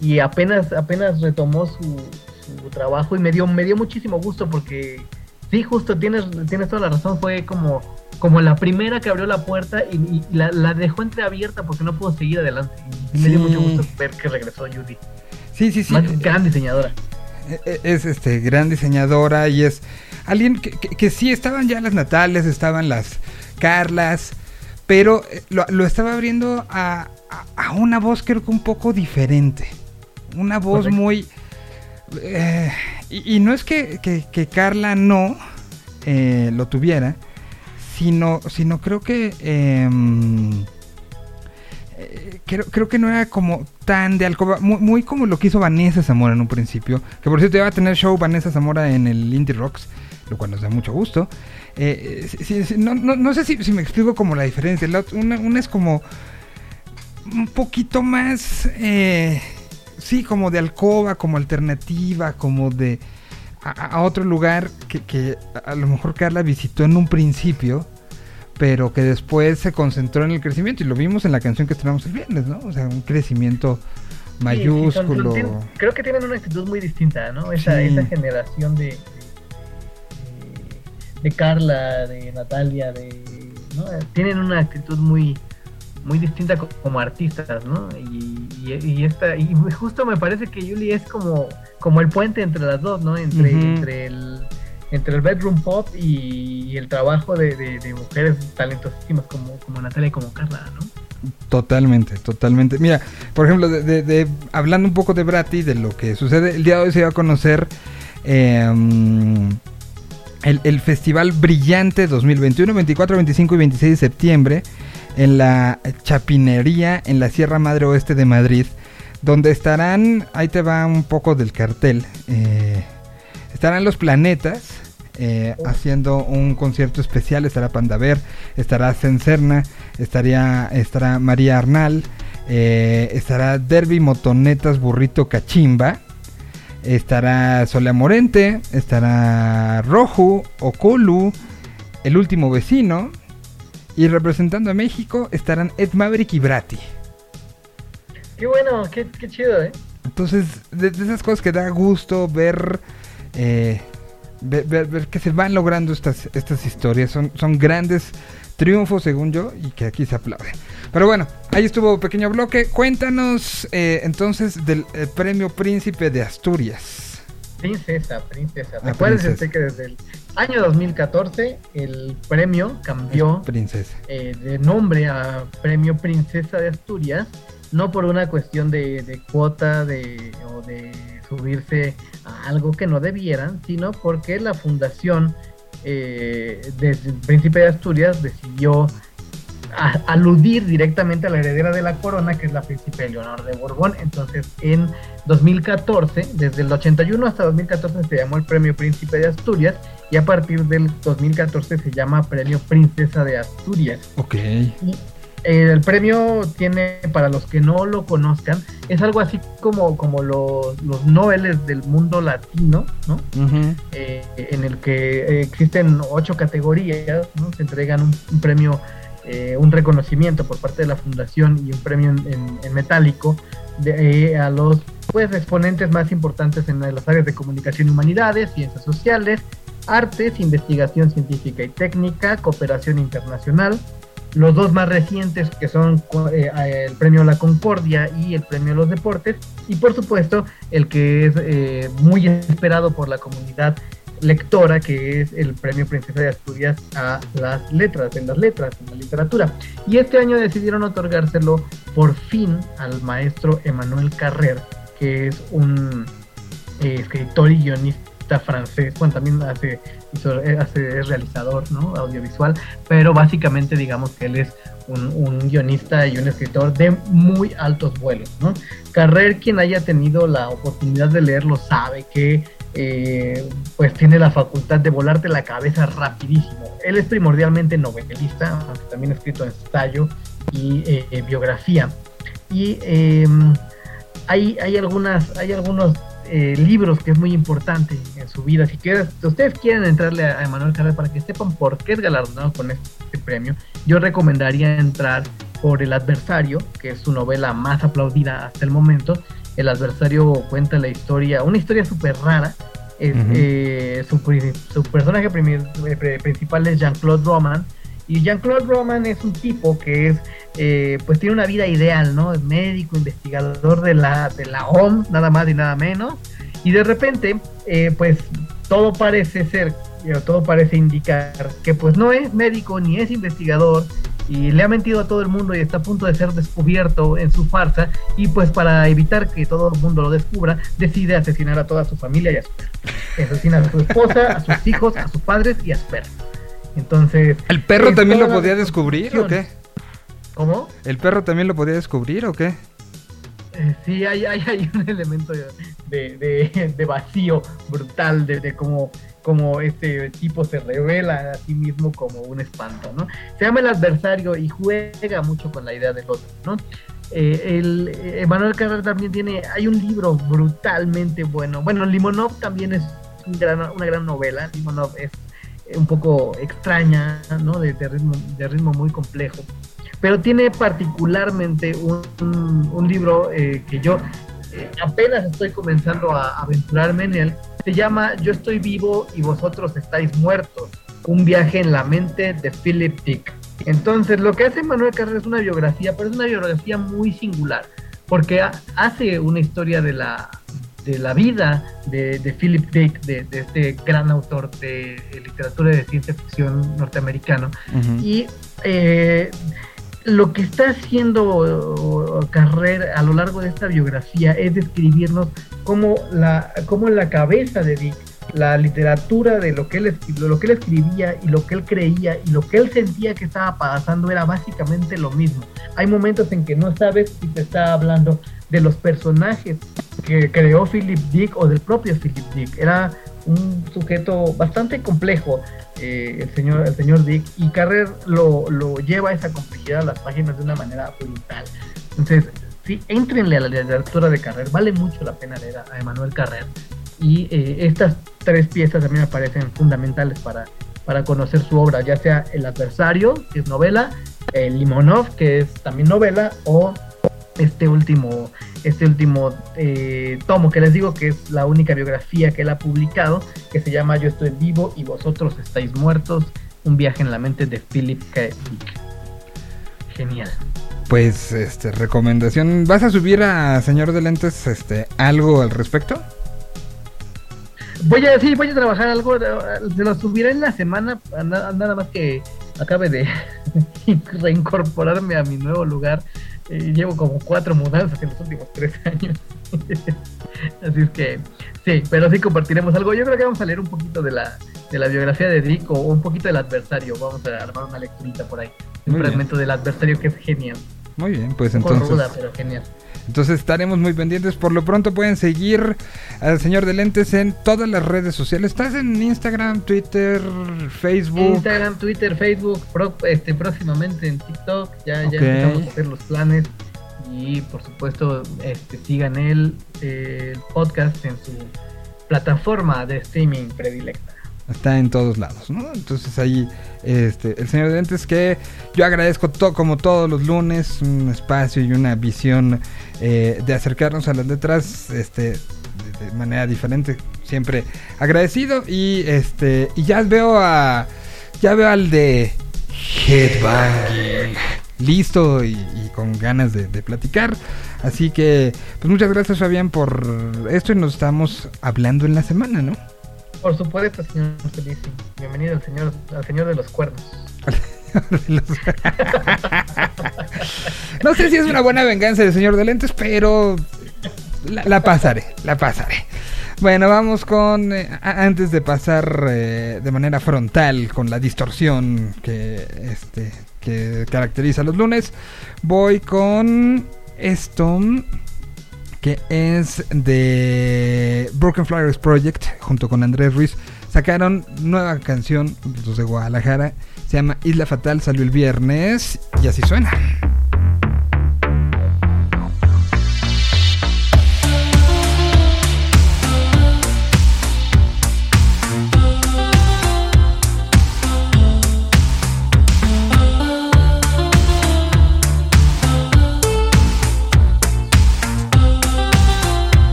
Y apenas apenas retomó su, su trabajo y me dio me dio muchísimo gusto porque sí justo tienes tienes toda la razón fue como como la primera que abrió la puerta y, y la, la dejó entreabierta porque no pudo seguir adelante. Y me dio mucho gusto ver que regresó Judy Sí, sí, sí. Más gran diseñadora E- e- es este gran diseñadora y es alguien que, que- que sí estaban ya las Natales, estaban las Carlas, pero eh, lo, lo estaba abriendo a, a- a una voz creo que un poco diferente. Una voz Correcto. muy... eh, y, y no es que, que- que Carla no eh, lo tuviera, sino, sino creo que... em, eh, creo, creo que no era como tan de alcoba, muy, como lo que hizo Vanessa Zamora en un principio. Que por cierto iba a tener show Vanessa Zamora en el Indie Rocks, lo cual nos da mucho gusto. Eh, eh, no, no- no sé si, me explico como la diferencia. La una, es como un poquito más, sí, como de alcoba, como alternativa, como de a, otro lugar que, a lo mejor Carla visitó en un principio pero que después se concentró en el crecimiento y lo vimos en la canción que estrenamos el viernes, ¿no? O sea, un crecimiento Sí, sí, son- mayúsculo. son- creo que tienen una actitud muy distinta, ¿no? Esa, Sí. esa generación de, de, de Carla, de Natalia, de ¿no? tienen una actitud muy muy distinta co- como artistas, ¿no? Y, y, y esta y justo me parece que Yuli es como como el puente entre las dos, ¿no? Entre entre el entre el bedroom pop y, el trabajo de, mujeres talentosísimas como, como Natalia y como Carla, ¿no? Totalmente, totalmente. Mira, por ejemplo, de- de- hablando un poco de Brati, de lo que sucede, el día de hoy se va a conocer eh, el, el Festival Brillante 2021, 24, 25 y 26 de septiembre en la Chapinería en la Sierra Madre Oeste de Madrid, donde estarán, ahí te va un poco del cartel, eh, estarán los planetas. eh, haciendo un concierto especial estará Pandaver, estará Cencerna, estaría estará María Arnal, eh, estará Derby Motonetas Burrito Cachimba, estará Solea Morente, estará Roju, Okulu, El Último Vecino, y representando a México estarán Ed Maverick y Brati. Qué bueno, qué, qué chido, ¿eh? Entonces, de, de esas cosas que da gusto ver, eh, ver, ver- ver que se van logrando estas, estas historias. Son, son grandes triunfos, según yo, y que aquí se aplauden. Pero bueno, ahí estuvo pequeño bloque. Cuéntanos eh, entonces del eh, premio Príncipe de Asturias. Princesa, princesa. Ah, Acuérdense princesa. que desde el año 2014 el premio cambió Princesa. eh, de nombre a Premio Princesa de Asturias, no por una cuestión de, de cuota de, o de subirse a algo que no debieran, sino porque la fundación eh, desde el Príncipe de Asturias decidió a- aludir directamente a la heredera de la corona, que es la príncipe Leonor de Borbón. Entonces, en 2014, desde el 81 hasta 2014 se llamó el Premio Príncipe de Asturias y a partir del 2014 se llama Premio Princesa de Asturias. Ok. Y, eh, el premio tiene, para los que no lo conozcan, es algo así como, como los, los Nobeles del mundo latino, ¿no? Eh, en el que eh, existen ocho categorías, ¿no? se entregan un, un premio, eh, un reconocimiento por parte de la fundación y un premio en, en- en metálico de, eh, a los pues exponentes más importantes en las áreas de comunicación y humanidades, ciencias sociales, artes, investigación científica y técnica, cooperación internacional. Los dos más recientes que son eh, eh, el premio La Concordia y el premio Los Deportes y por supuesto el que es eh, muy esperado por la comunidad lectora que es el premio Princesa de Asturias a las letras, en las letras, en la literatura. Y este año decidieron otorgárselo por fin al maestro Emanuel Carrer, que es un escritor y guionista francés, bueno, también eh, hace- es realizador, ¿no? Audiovisual, pero básicamente digamos que él es un, guionista y un escritor de muy altos vuelos, ¿no? Carrer, quien haya tenido la oportunidad de leerlo, sabe que eh, pues tiene la facultad de volarte la cabeza rapidísimo. Él es primordialmente novelista, aunque también ha escrito ensayo y eh, biografía. Y eh, hay, hay, algunas, hay algunos eh, libros que es muy importante en su vida. Si, quieres, si ustedes quieren entrarle a Emanuel Carrer para que sepan por qué es galardonado con este premio, yo recomendaría entrar por El adversario, que es su novela más aplaudida hasta el momento. El adversario cuenta la historia, una historia súper rara. Es, Ujú. eh, su, su personaje eh, pri- principal es Jean-Claude Roman. Y Jean-Claude Roman es un tipo que es, eh, pues tiene una vida ideal, ¿no? Es médico, investigador de la, de la OMS, nada más y nada menos. Y de repente, eh, pues todo parece ser, eh, todo parece indicar que pues no es médico ni es investigador y le ha mentido a todo el mundo y está a punto de ser descubierto en su farsa y pues para evitar que todo el mundo lo descubra, decide asesinar a toda su familia y a su. Asesina a su esposa, a sus hijos, a sus padres y a su perro. Entonces... ¿El perro también lo podía descubrir o qué? ¿Cómo? ¿El perro también lo podía descubrir o qué? Eh, sí, hay, hay, hay un elemento de, de, de vacío brutal, de, de cómo, cómo este tipo se revela a sí mismo como un espanto, ¿no? Se llama el adversario y juega mucho con la idea del otro, ¿no? Eh, el, eh, Emanuel Carrer también tiene, hay un libro brutalmente bueno. Bueno, Limonov también es un gran- una gran novela. Limonov es eh, un poco extraña, ¿no? De, ritmo, de ritmo muy complejo. Pero tiene particularmente un, libro eh, que yo eh, apenas estoy comenzando a aventurarme en él. Se llama Yo estoy vivo y vosotros estáis muertos. Un viaje en la mente de Philip Dick. Entonces, lo que hace Manuel Carrer es una biografía, pero es una biografía muy singular, porque ha- hace una historia de la, de la vida de, de Philip Dick, de, de este gran autor de, literatura de ciencia ficción norteamericano, Ujú. y eh, lo que está haciendo Carrer a lo largo de esta biografía es describirnos cómo la, cómo la cabeza de Dick, la literatura de lo que, él, lo que él escribía y lo que él creía y lo que él sentía que estaba pasando era básicamente lo mismo. Hay momentos en que no sabes si te está hablando de los personajes que creó Philip Dick o del propio Philip Dick. Era un sujeto bastante complejo, eh, el, señor, el señor Dick, y Carrer lo, lo lleva a esa complejidad a las páginas de una manera brutal. Entonces, sí, entrenle a la literatura de Carrer, vale mucho la pena leer a, Emanuel Carrer. Y eh, estas tres piezas a mí me parecen fundamentales para, para conocer su obra, ya sea El adversario, que es novela, el Limonov, que es también novela, o este último, este último eh, tomo que les digo que es la única biografía que él ha publicado, que se llama Yo estoy vivo y vosotros estáis muertos, un viaje en la mente de Philip K. Dick. Genial. Pues, este, recomendación. ¿Vas a subir a Señor de Lentes, este, algo al respecto? Voy a, sí, voy a trabajar algo, eh, se lo subiré en la semana, na- nada más que acabe de reincorporarme a mi nuevo lugar. Eh, llevo como cuatro mudanzas en los últimos tres años. Así es que, sí, pero sí compartiremos algo. Yo creo que vamos a leer un poquito de la, de la biografía de Dick o un poquito del adversario. Vamos a armar una lecturita por ahí. Un Muy bien. fragmento del adversario que es genial. Muy bien, pues Un poco entonces. ruda, pero genial. Entonces estaremos muy pendientes. Por lo pronto pueden seguir al señor de lentes en todas las redes sociales. Estás en Instagram, Twitter, Facebook. Instagram, Twitter, Facebook, pro- este, próximamente en TikTok. Ya, ya empezamos a hacer los planes. Y por supuesto, este, sigan el, el podcast en su plataforma de streaming predilecta. Está en todos lados, ¿no? Entonces ahí, este, el señor de lentes que yo agradezco to- como todos los lunes, un espacio y una visión eh, de acercarnos a las letras, este, de, manera diferente. Siempre agradecido y este, y ya veo a, ya veo al de Headbanging listo y, con ganas de platicar. Así que, pues muchas gracias Fabián por esto y nos estamos hablando en la semana, ¿no? Por supuesto, señor feliz. Bienvenido al señor, al señor de los cuernos. no sé si es una buena venganza del señor de lentes, pero la, pasaré, la pasaré. Bueno, vamos con. Eh, antes de pasar eh, de manera frontal con la distorsión que, este, que caracteriza los lunes, voy con esto que es de Broken Flowers Project, junto con Andrés Ruiz. Sacaron nueva canción, pues, de Guadalajara, se llama Isla Fatal, salió el viernes y así suena.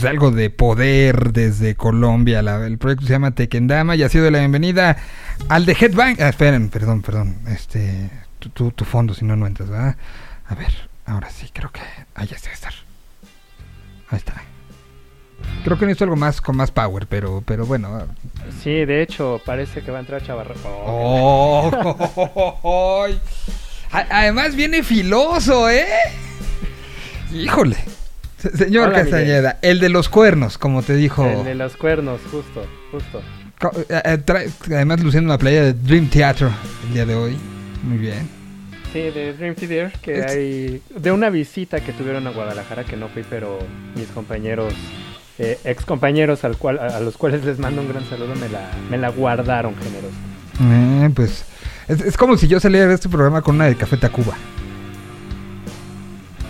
Es algo de poder desde Colombia. La- el proyecto se llama Tekendama y ha sido la bienvenida al de Headbang. Ah, esperen, perdón, perdón. Este, tu, tu, tu fondo, si no, no entras, ¿verdad? A ver, ahora sí, creo que. Ahí ya está, estar. Ahí está. Creo que necesito algo más con más power, pero, pero bueno. Sí, de hecho, parece que va a entrar Chavarro. Oh, Además viene filoso, ¿eh? Híjole. Se- Señor Hola, Castañeda, el de los cuernos, como te dijo. El de los cuernos, justo, justo. Eh, eh, además luciendo una playa de Dream Theater el día de hoy. Muy bien. Sí, de Dream Theater, que Es- hay... De una visita que tuvieron a Guadalajara, que no fui, pero mis compañeros, eh, ex compañeros al cual, a, los cuales les mando un gran saludo, me la, me la guardaron generoso. Eh, pues es, es como si yo saliera de este programa con una de Café Tacuba.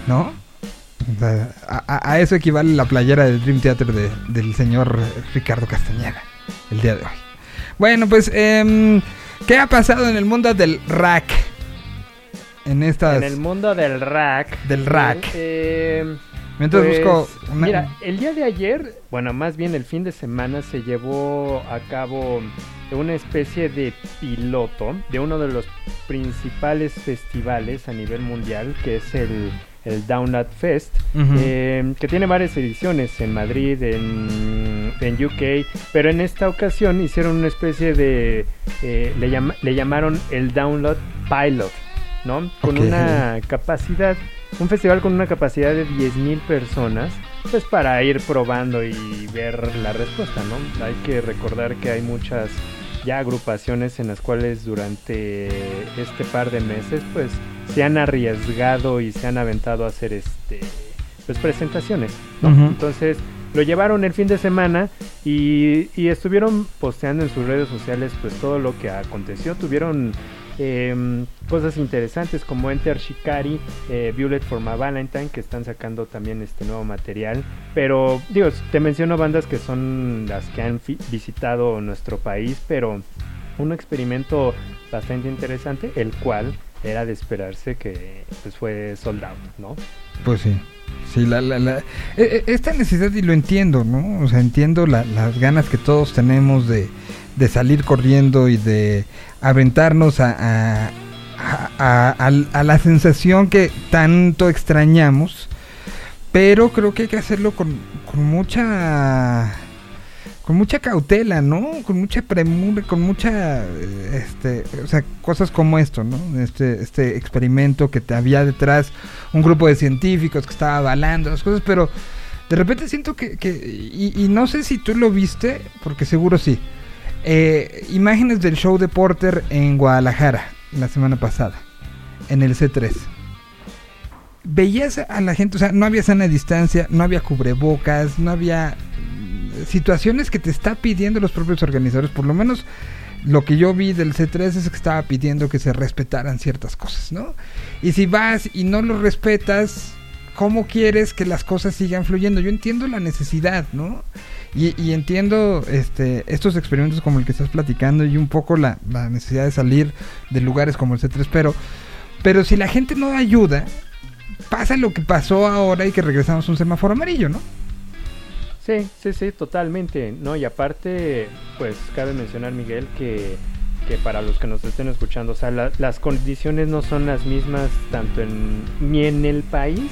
¿No? O sea, a, eso equivale la playera del Dream Theater de- del señor Ricardo Castañeda el día de hoy. Bueno, pues, em, ¿qué ha pasado en el mundo del rack? En estas... En el mundo del rack. Del rack. eh, Mientras pues, busco una- Mira, el día de ayer, bueno, más bien el fin de semana se llevó a cabo una especie de piloto de uno de los principales festivales a nivel mundial, que es el, el Download Fest, eh, que tiene varias ediciones en Madrid, en, en UK, pero en esta ocasión hicieron una especie de, eh, le, llama- le llamaron el Download Pilot, ¿no? Con una capacidad, un festival con una capacidad de 10.000 personas, pues para ir probando y ver la respuesta, ¿no? Hay que recordar que hay muchas ya agrupaciones en las cuales durante este par de meses pues se han arriesgado y se han aventado a hacer este pues presentaciones ¿no? Entonces lo llevaron el fin de semana y, y estuvieron posteando en sus redes sociales pues todo lo que aconteció tuvieron em, cosas interesantes como Enter Shikari, eh, Violet for My Valentine, que están sacando también este nuevo material. Pero, digo, te menciono bandas que son las que han visitado nuestro país, pero un experimento bastante interesante, el cual era de esperarse que pues fue sold out, ¿no? Pues sí. Sí, la, la, la- e- e- esta necesidad, y lo entiendo, ¿no? O sea, entiendo la- las ganas que todos tenemos de, de salir corriendo y de aventarnos a, a, a- la sensación que tanto extrañamos, pero creo que hay que hacerlo con, con mucha con mucha cautela, ¿no? Con mucha premura, con mucha, este, o sea, cosas como esto, ¿no? Este, este experimento que te había detrás un grupo de científicos que estaba avalando las cosas, pero de repente siento que, que y, y no sé si tú lo viste, porque seguro sí, eh, imágenes del show de Porter en Guadalajara la semana pasada, en el C3 veías a la gente, o sea, no había sana distancia, no había cubrebocas, no había mm, situaciones que te está pidiendo los propios organizadores, por lo menos lo que yo vi del C3 es que estaba pidiendo que se respetaran ciertas cosas, ¿no? Y si vas y no lo respetas, ¿cómo quieres que las cosas sigan fluyendo? Yo entiendo la necesidad, ¿no? Y, y entiendo este, estos experimentos como el que estás platicando y un poco la, la necesidad de salir de lugares como el C3, pero, pero si la gente no ayuda, pasa lo que pasó ahora y que regresamos a un semáforo amarillo, ¿no? Sí, sí, sí, totalmente, ¿no? Y aparte, pues cabe mencionar, Miguel, que, que para los que nos estén escuchando, o sea, la- las condiciones no son las mismas tanto en, ni en el país,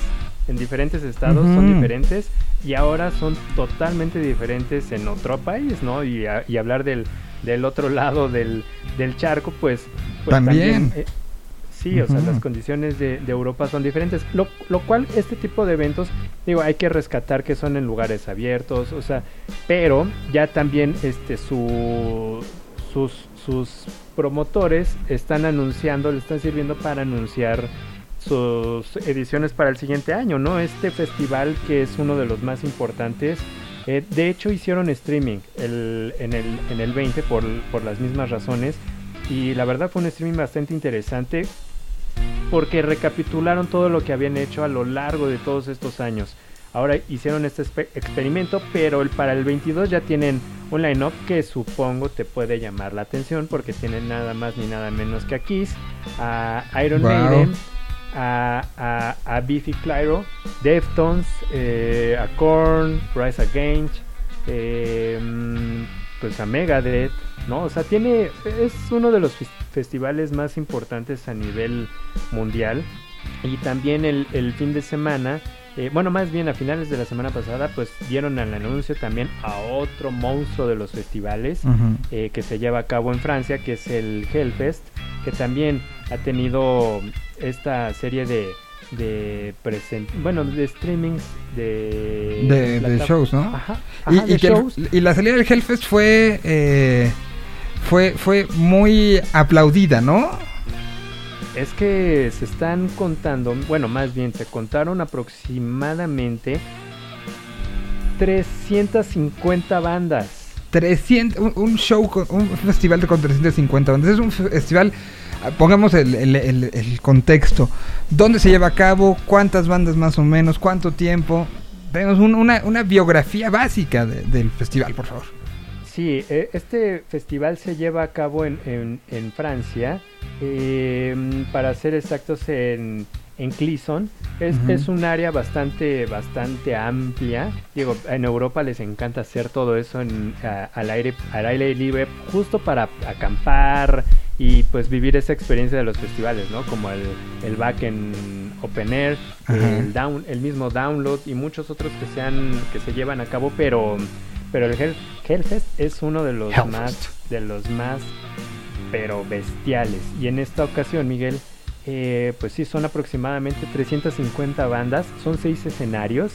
en diferentes estados son diferentes, y ahora son totalmente diferentes en otro país, ¿no? Y, a- y hablar del, del otro lado del, del charco, pues, pues También. eh, Sí, o sea, las condiciones de, de Europa son diferentes. Lo, lo cual, este tipo de eventos, digo, hay que rescatar que son en lugares abiertos, o sea, pero ya también este su, sus, sus promotores están anunciando, le están sirviendo para anunciar sus ediciones para el siguiente año, ¿no? Este festival que es uno de los más importantes. eh, de hecho, hicieron streaming el, en, el, en el 20 por, por las mismas razones. Y la verdad fue un streaming bastante interesante porque recapitularon todo lo que habían hecho a lo largo de todos estos años. Ahora hicieron este experimento, pero el, para el 22 ya tienen un line-up que supongo te puede llamar la atención porque tienen nada más ni nada menos que a Kiss, a Iron Wow. Maiden, a, a, a Biffy Clyro, Deftones, eh, a Korn, Rise Against, eh, pues a Megadeth, ¿no? O sea, tiene, es uno de los fes- festivales más importantes a nivel mundial. Y también el, el fin de semana, eh, bueno, más bien a finales de la semana pasada, pues dieron el anuncio también a otro monstruo de los festivales eh, que se lleva a cabo en Francia, que es el Hellfest, que también ha tenido esta serie de, de present, bueno, de streamings de, De, de plata- shows, ¿no? Ajá, y, ajá, y de que el- shows. y la salida del Hellfest fue, eh, fue, fue muy aplaudida, ¿no? Es que se están contando, bueno, más bien se contaron aproximadamente 350 bandas. 300, un, un show, con, un festival con 350 bandas. Es un festival, ah, pongamos el, el- contexto. ¿Dónde se lleva a cabo? ¿Cuántas bandas más o menos? ¿Cuánto tiempo? Tenemos un- una, una biografía básica de- del festival, por favor. Sí, eh, este festival se lleva a cabo en, en- en Francia, eh, para ser exactos en, en Clisson. Es, es un área bastante, bastante amplia. Digo, en Europa les encanta hacer todo eso en- a- al, aire, al aire libre, justo para acampar y pues vivir esa experiencia de los festivales, ¿no? Como el, el back en open air, el, down, el mismo download y muchos otros que, sean, que se llevan a cabo, pero pero el Hell- Hellfest es uno de los Hellfest. más de los más pero bestiales y en esta ocasión Miguel eh, pues sí son aproximadamente 350 bandas son seis escenarios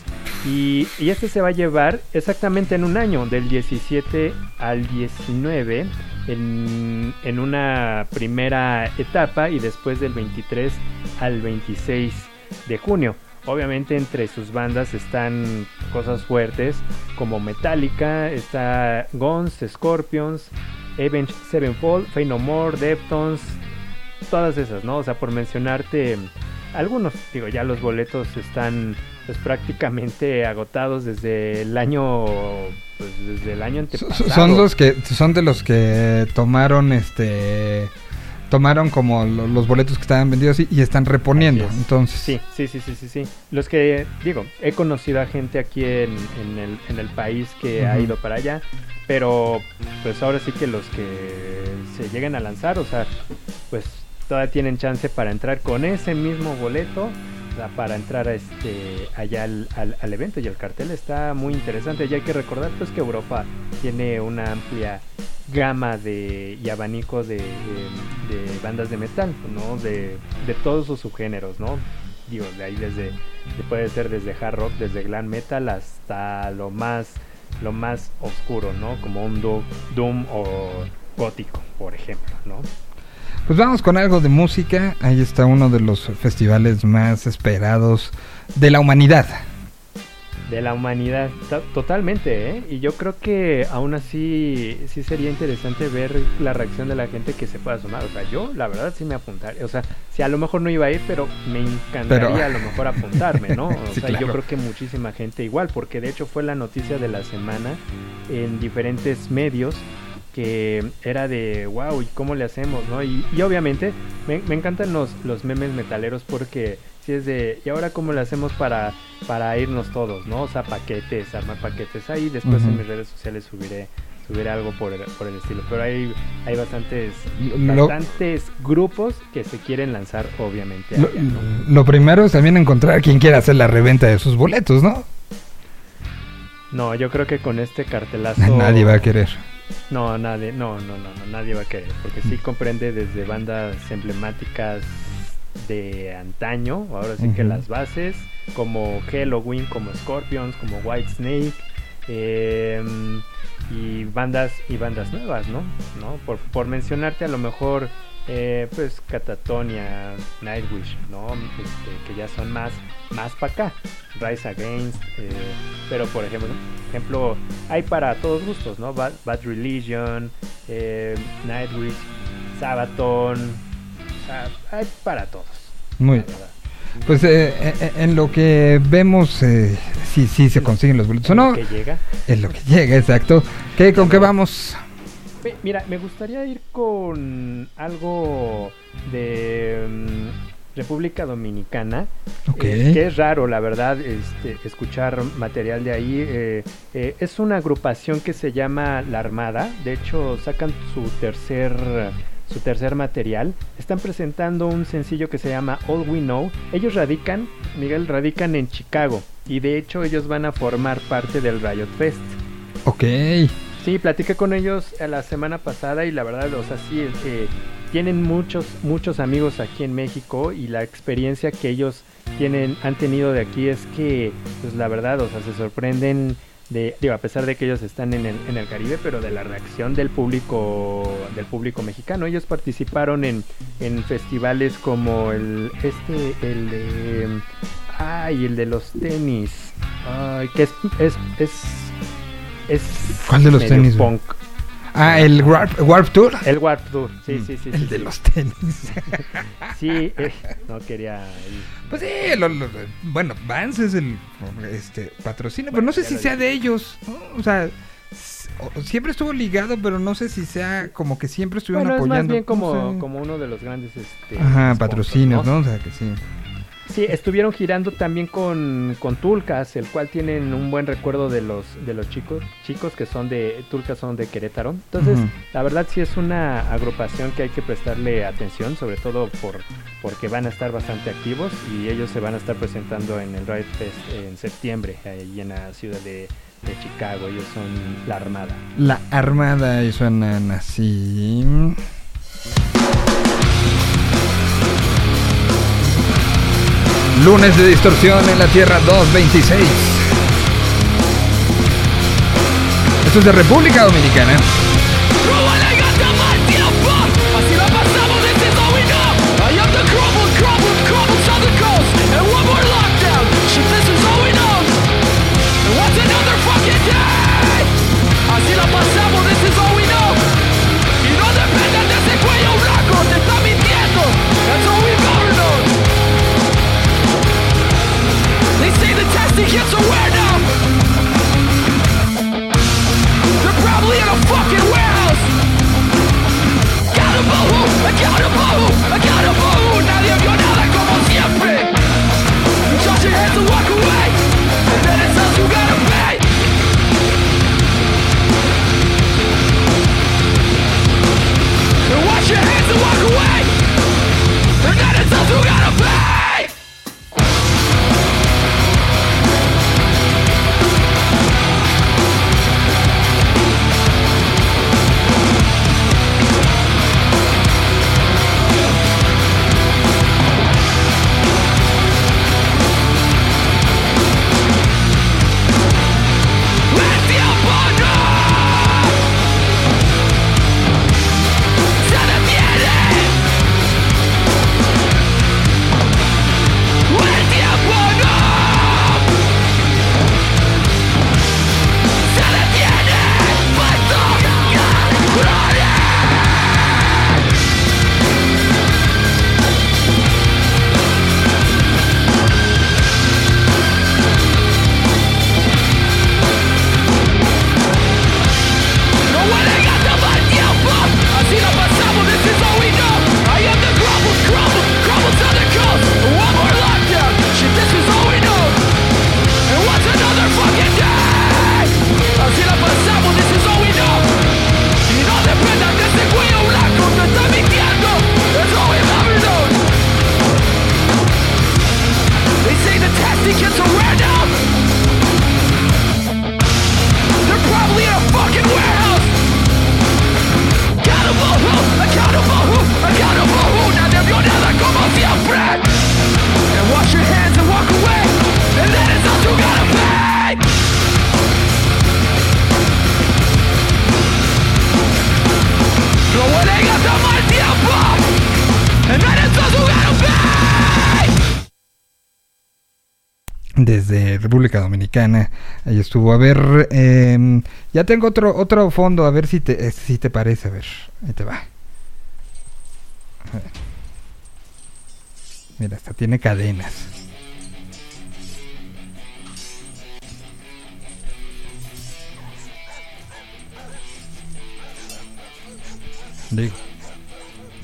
y, este se va a llevar exactamente en un año del 17 al 19 en, en una primera etapa y después del 23 al 26 de junio. Obviamente entre sus bandas están cosas fuertes como Metallica, está Guns, Scorpions, Avenged Sevenfold, Fey No More, Deftones, todas esas, ¿no? O sea, por mencionarte algunos, digo, ya los boletos están pues prácticamente agotados desde el año pues desde el año antepasado. so- Son los que son de los que tomaron este tomaron como lo- los boletos que estaban vendidos y, están reponiendo. Es. Entonces, Sí, sí, sí, sí, sí, sí. Los que, digo, he conocido a gente aquí en, en el, en el país que ha ido para allá, pero pues ahora sí que los que se lleguen a lanzar, o sea, pues todavía tienen chance para entrar con ese mismo boleto, para entrar a este allá al, al- al evento y el cartel está muy interesante. Y hay que recordar pues que Europa tiene una amplia gama de y abanico de, bandas de metal, ¿no? De, todos sus subgéneros, ¿no? Digo, de ahí desde, puede ser desde hard rock, desde glam metal hasta lo más, lo más oscuro, ¿no? Como un do- doom o gótico, por ejemplo, ¿no? Pues vamos con algo de música. Ahí está uno de los festivales más esperados de la humanidad. De la humanidad, to- totalmente, ¿eh? Y yo creo que aún así sí sería interesante ver la reacción de la gente que se pueda sumar. O sea, yo la verdad sí me apuntaría. O sea, si a lo mejor no iba a ir, pero me encantaría Pero- a lo mejor apuntarme, ¿no? O Sí, sea, claro. yo creo que muchísima gente igual, porque de hecho fue la noticia de la semana en diferentes medios que era de wow, ¿y cómo le hacemos? ¿no? Y, y obviamente me, me encantan los, los memes metaleros porque si es de, ¿y ahora cómo le hacemos para, para irnos todos? ¿no? O sea, paquetes, armar paquetes. Ahí después en mis redes sociales subiré subiré algo por el, por el estilo. Pero hay, hay bastantes, Lo- bastantes grupos que se quieren lanzar, obviamente. Lo, allá, ¿no? lo primero es también encontrar quien quiera hacer la reventa de sus boletos, ¿no? No, yo creo que con este cartelazo... Nadie va a querer. No, nadie, no, no, no, no, nadie va a querer, porque sí comprende desde bandas emblemáticas de antaño, ahora sí que las bases, como Halloween, como Scorpions, como White Snake, em, y bandas y bandas nuevas, ¿no? ¿No? Por, por mencionarte a lo mejor, eh, pues Catatonia, Nightwish, ¿no? Este, que ya son más, más para acá, Rise Against, eh, pero por ejemplo, ejemplo, hay para todos gustos, ¿no? Bad, Bad Religion, eh, Nightwish, Sabaton, o sea, hay para todos. Muy verdad. Pues eh, en lo que vemos, si sí, se consiguen los boletos o no, Que llega. es lo que llega, exacto. ¿Qué, ¿Con qué vamos? Mira, me gustaría ir con algo de mm, República Dominicana. Ok. eh, que es raro, la verdad, este, escuchar material de ahí. eh, eh, es una agrupación que se llama La Armada. De hecho, sacan su tercer su tercer material. Están presentando un sencillo que se llama All We Know. Ellos radican, Miguel, radican en Chicago. Y de hecho ellos van a formar parte del Riot Fest. Ok. Sí, platiqué con ellos la semana pasada y la verdad, o sea, sí, eh, tienen muchos, muchos amigos aquí en México y la experiencia que ellos tienen, han tenido de aquí es que, pues la verdad, o sea, se sorprenden de, digo, a pesar de que ellos están en el, en el Caribe, pero de la reacción del público, del público mexicano. Ellos participaron en, en festivales como el, este, el de, ay, el de los tenis, ay, que es, es, es, es ¿Cuál de los medio tenis, punk. Ah, el Warp, Warp Tour. El Warp Tour, sí, sí, sí. El sí, de sí. los tenis. Sí, eh, no quería. ir. Pues sí, lo- lo- bueno, Vance es el este, patrocinio, pero no sé si sea dije. de ellos. ¿no? O sea, siempre estuvo ligado, pero no sé si sea como que siempre estuvieron Bueno, es más apoyando. bien como, no sé. como uno de los grandes. Este, Ajá, patrocinios, ¿no? O sea, que sí. Sí, estuvieron girando también con, con Tulcas, el cual tienen un buen recuerdo de los de los chicos chicos que son de Tulcas son de Querétaro. Entonces, la verdad sí es una agrupación que hay que prestarle atención, sobre todo por porque van a estar bastante activos y ellos se van a estar presentando en el Riot Fest en septiembre ahí en la ciudad de, de Chicago. Ellos son la Armada. La Armada y suenan así. Lunes de distorsión en la Tierra 226. Esto es de República Dominicana. The testing Dominicana. Ahí estuvo. A ver, eh, ya tengo otro otro fondo, a ver si te, eh, si te parece. A ver, ahí te va. Mira, hasta tiene cadenas. Digo,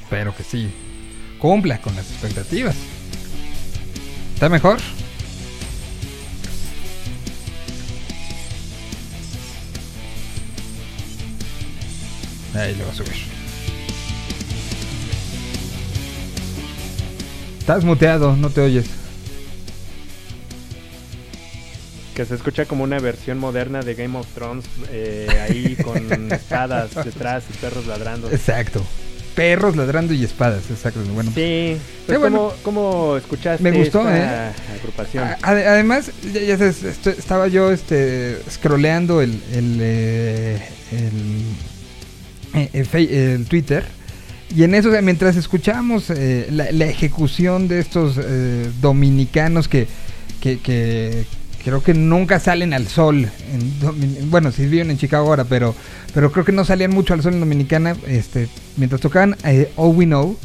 espero que sí. Cumpla con las expectativas. ¿Está mejor? Ahí lo va a subir. Estás muteado, no te oyes. Que se escucha como una versión moderna de Game of Thrones, eh, ahí con espadas detrás y perros ladrando. Exacto. Perros ladrando y espadas, exacto. Bueno, Sí, pues bueno. ¿cómo, cómo escuchaste Me gustó, esta ¿eh? agrupación? A- además, ya, ya sabes, estaba yo este scrolleando el el, eh, el, eh, fe- el Twitter. Y en eso, mientras escuchábamos eh, la, ejecución de estos eh, dominicanos que, que, creo que nunca salen al sol, en bueno, si viven en Chicago ahora, pero, pero creo que no salían mucho al sol en Dominicana, este, mientras tocaban eh, All We Know,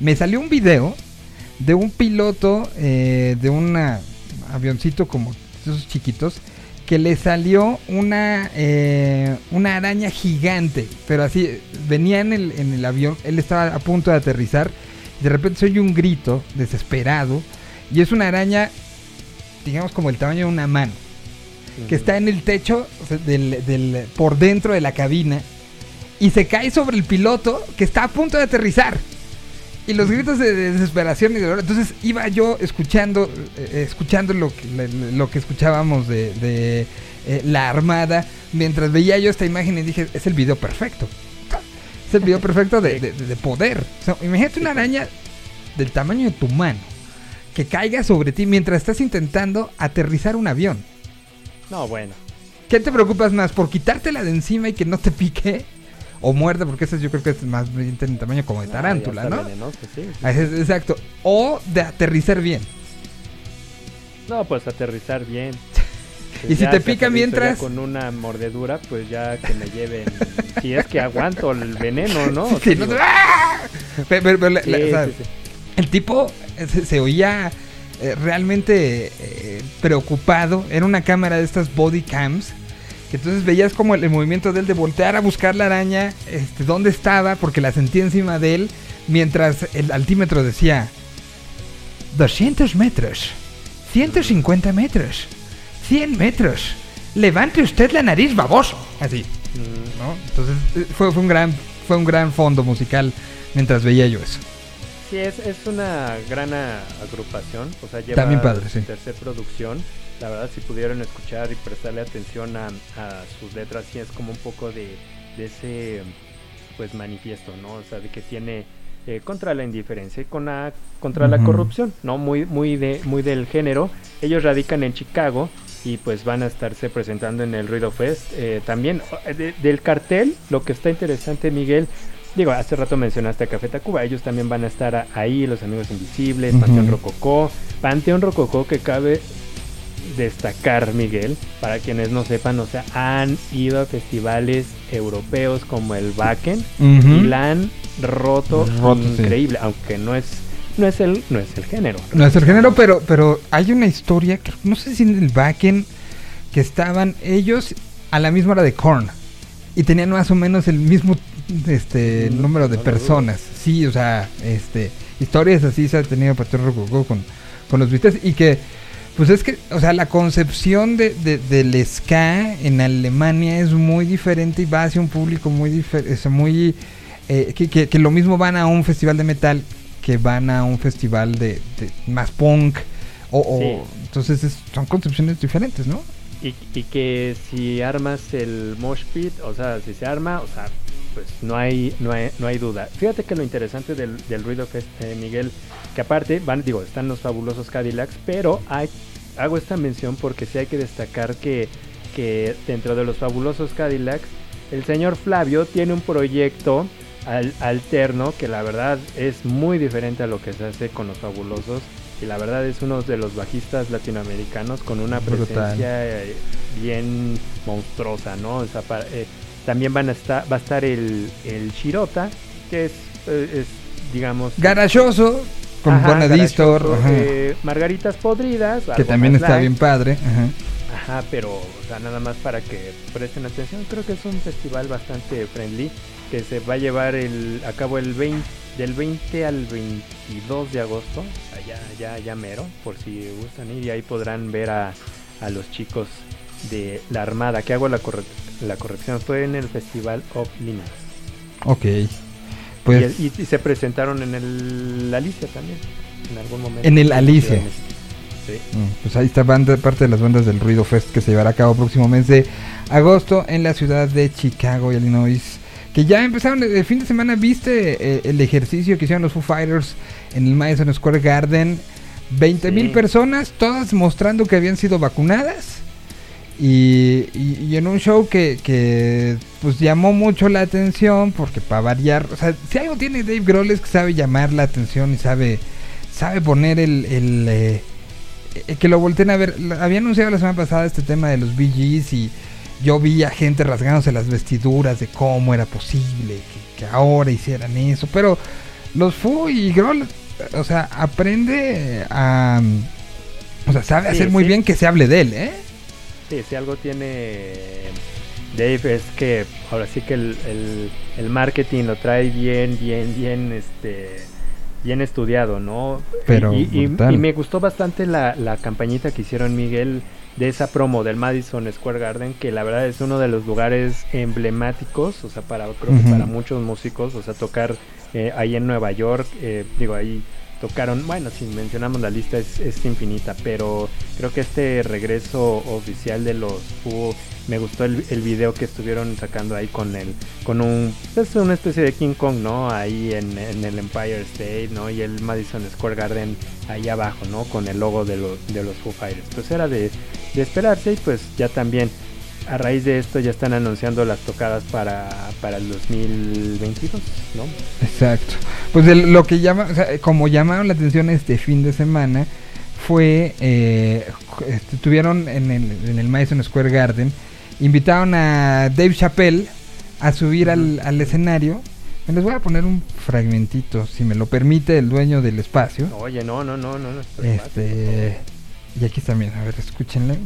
me salió un video de un piloto eh, de un avioncito como esos chiquitos que le salió una eh, una araña gigante pero así venía en el, en el avión él estaba a punto de aterrizar y de repente se oye un grito desesperado y es una araña digamos como el tamaño de una mano que está en el techo del, del- por dentro de la cabina y se cae sobre el piloto que está a punto de aterrizar. Y los gritos de desesperación y dolor. Entonces iba yo escuchando, eh, escuchando lo que, le- lo que escuchábamos de, de, eh, la armada, mientras veía yo esta imagen y dije, es el video perfecto. Es el video perfecto de, de- de poder. O sea, imagínate una araña del tamaño de tu mano que caiga sobre ti mientras estás intentando aterrizar un avión. No, bueno. ¿Qué te preocupas más? ¿Por quitártela de encima y que no te pique? O muerde, porque ese yo creo que es más bien tiene tamaño como de tarántula, Ah, ya ¿no? venenoso, sí, sí. Exacto. O de aterrizar bien. No, pues aterrizar bien. Y si te si pica aterrizo mientras- con una mordedura, pues ya que me lleven. si es que aguanto el veneno, ¿no? O Sí. Pero- pero- pero la- Sí, la- o sea, sí. El tipo eh, se, se oía eh, realmente eh, preocupado. Era una cámara de estas body cams. Entonces veías como el, el movimiento de él de voltear a buscar la araña, este, dónde estaba, porque la sentía encima de él, mientras el altímetro decía 200 metros, 150 metros, 100 metros. Levante usted la nariz, baboso. Así, ¿no? Entonces eh, fue, fue un gran, fue un gran fondo musical mientras veía yo eso. Sí, es, es una gran agrupación. O sea, lleva También padre, sí. tercer producción. La verdad, si pudieron escuchar y prestarle atención a, a sus letras, sí es como un poco de, de ese pues manifiesto, ¿no? O sea, de que tiene eh, contra la indiferencia y con la, contra la corrupción, ¿no? Muy, muy, de, muy del género. Ellos radican en Chicago y pues van a estarse presentando en el Ruido Fest. Eh, también eh, de- del cartel, lo que está interesante, Miguel, digo, hace rato mencionaste a Café Tacuba, ellos también van a estar ahí, Los Amigos Invisibles. Panteón Rococó, Panteón Rococó que cabe destacar, Miguel, para quienes no sepan, o sea, han ido a festivales europeos como el Wacken Ujú. y la han roto, Roto, sí. increíble, aunque no es no es el no es el género. No es el género, pero, pero hay una historia, que no sé si en el backend, que estaban ellos a la misma hora de Korn. Y tenían más o menos el mismo este Mm, número de no personas. Sí, o sea, este historias así se ha tenido Patrón con, con los Beatles. Y que, pues es que, o sea, la concepción de, de- del ska en Alemania es muy diferente y va hacia un público muy diferente. muy eh, que, que- que lo mismo van a un festival de metal que van a un festival de, de más punk. O, o- Sí. Entonces es- son concepciones diferentes, ¿no? Y, y que si armas el mosh pit, o sea, si se arma, o sea, pues no hay, no hay, no hay duda. Fíjate que lo interesante del, del Ruido Fest, eh, Miguel, que aparte, van, digo, están los fabulosos Cadillacs, pero hay, hago esta mención porque sí hay que destacar que, que dentro de los fabulosos Cadillacs, el señor Flavio tiene un proyecto al- alterno que la verdad es muy diferente a lo que se hace con los fabulosos y la verdad es uno de los bajistas latinoamericanos con una presencia eh, bien monstruosa, ¿no? O sea, para- eh, también van a estar, va a estar el, el Shirota, que es, eh, es, digamos... Garachoso, con Ajá, buena distor, garachoso, ajá, eh, Margaritas Podridas. que también está light. bien padre. ajá. Ajá, pero o sea, nada más para que presten atención. Creo que es un festival bastante friendly que se va a llevar el, a cabo el 20, del 20 al 22 de agosto. Sea, ya, ya, mero, por si gustan ir. Y ahí podrán ver a, a los chicos de la Armada. Que hago la, corre- la corrección. Fue en el Festival of Linares. Ok. Y, Pues y- y se presentaron en el Alicia también. En algún momento. En el Alicia. Sí. Mm, Pues ahí está banda, parte de las bandas del Ruido Fest que se llevará a cabo próximo mes de agosto en la ciudad de Chicago, Illinois. Que ya empezaron el fin de semana, viste eh, el ejercicio que hicieron los Foo Fighters en el Madison Square Garden. 20 mil Sí. personas, todas mostrando que habían sido vacunadas. Y, y- y en un show que, que, pues llamó mucho la atención porque para variar, o sea, si algo tiene Dave Grohl es que sabe llamar la atención y sabe, sabe poner el, el, eh, que lo volteen a ver. Había anunciado la semana pasada este tema de los BGs y yo vi a gente rasgándose las vestiduras de cómo era posible que, que ahora hicieran eso. Pero los Fu y Grohl, o sea, aprende a... O sea, sabe Sí, hacer muy sí. bien que se hable de él, ¿eh? Sí, si algo tiene Dave es que ahora sí que el, el- el marketing lo trae bien, bien, bien, este, bien estudiado, ¿no? Pero y, y- brutal. y me gustó bastante la, la campañita que hicieron Miguel de esa promo del Madison Square Garden, que la verdad es uno de los lugares emblemáticos, o sea, para creo que para muchos músicos, o sea, tocar eh, ahí en Nueva York, eh, digo ahí tocaron, bueno, si mencionamos la lista es, es infinita, pero creo que este regreso oficial de los Foo, me gustó el, el video que estuvieron sacando ahí con el, con un, es una especie de King Kong, ¿no? Ahí en, en el Empire State, ¿no? Y el Madison Square Garden ahí abajo, ¿no? Con el logo de, los de los Foo Fighters. Pues era de, de esperarse y pues ya también a raíz de esto ya están anunciando las tocadas para, para el 2022, ¿no? Exacto. Pues el- lo que llama, o sea, como llamaron la atención este fin de semana fue, eh, este, tuvieron en el, en el Madison Square Garden, invitaron a Dave Chappelle a subir al, al escenario. Me les voy a poner un fragmentito, si me lo permite el dueño del espacio. Oye, no, no, no, no, no. Este, y aquí también, a ver, escúchenle.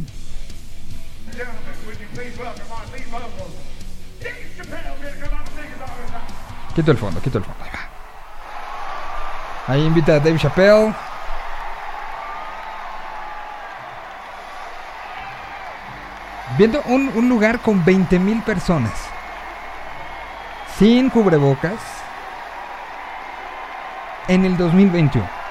Quito el fondo, quito el fondo. Ahí va. Ahí invita a Dave Chappelle. Viendo un, un lugar con 20 mil personas. Sin cubrebocas. En el 2021.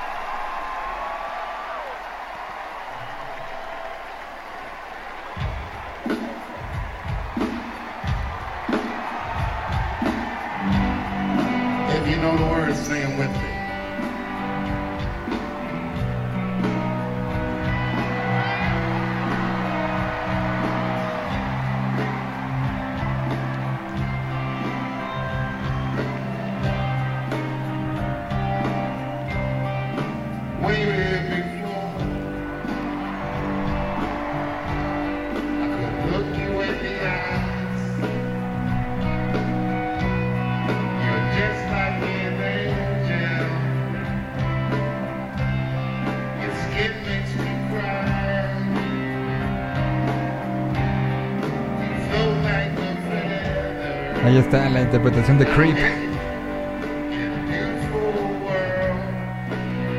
Interpretación de Creep.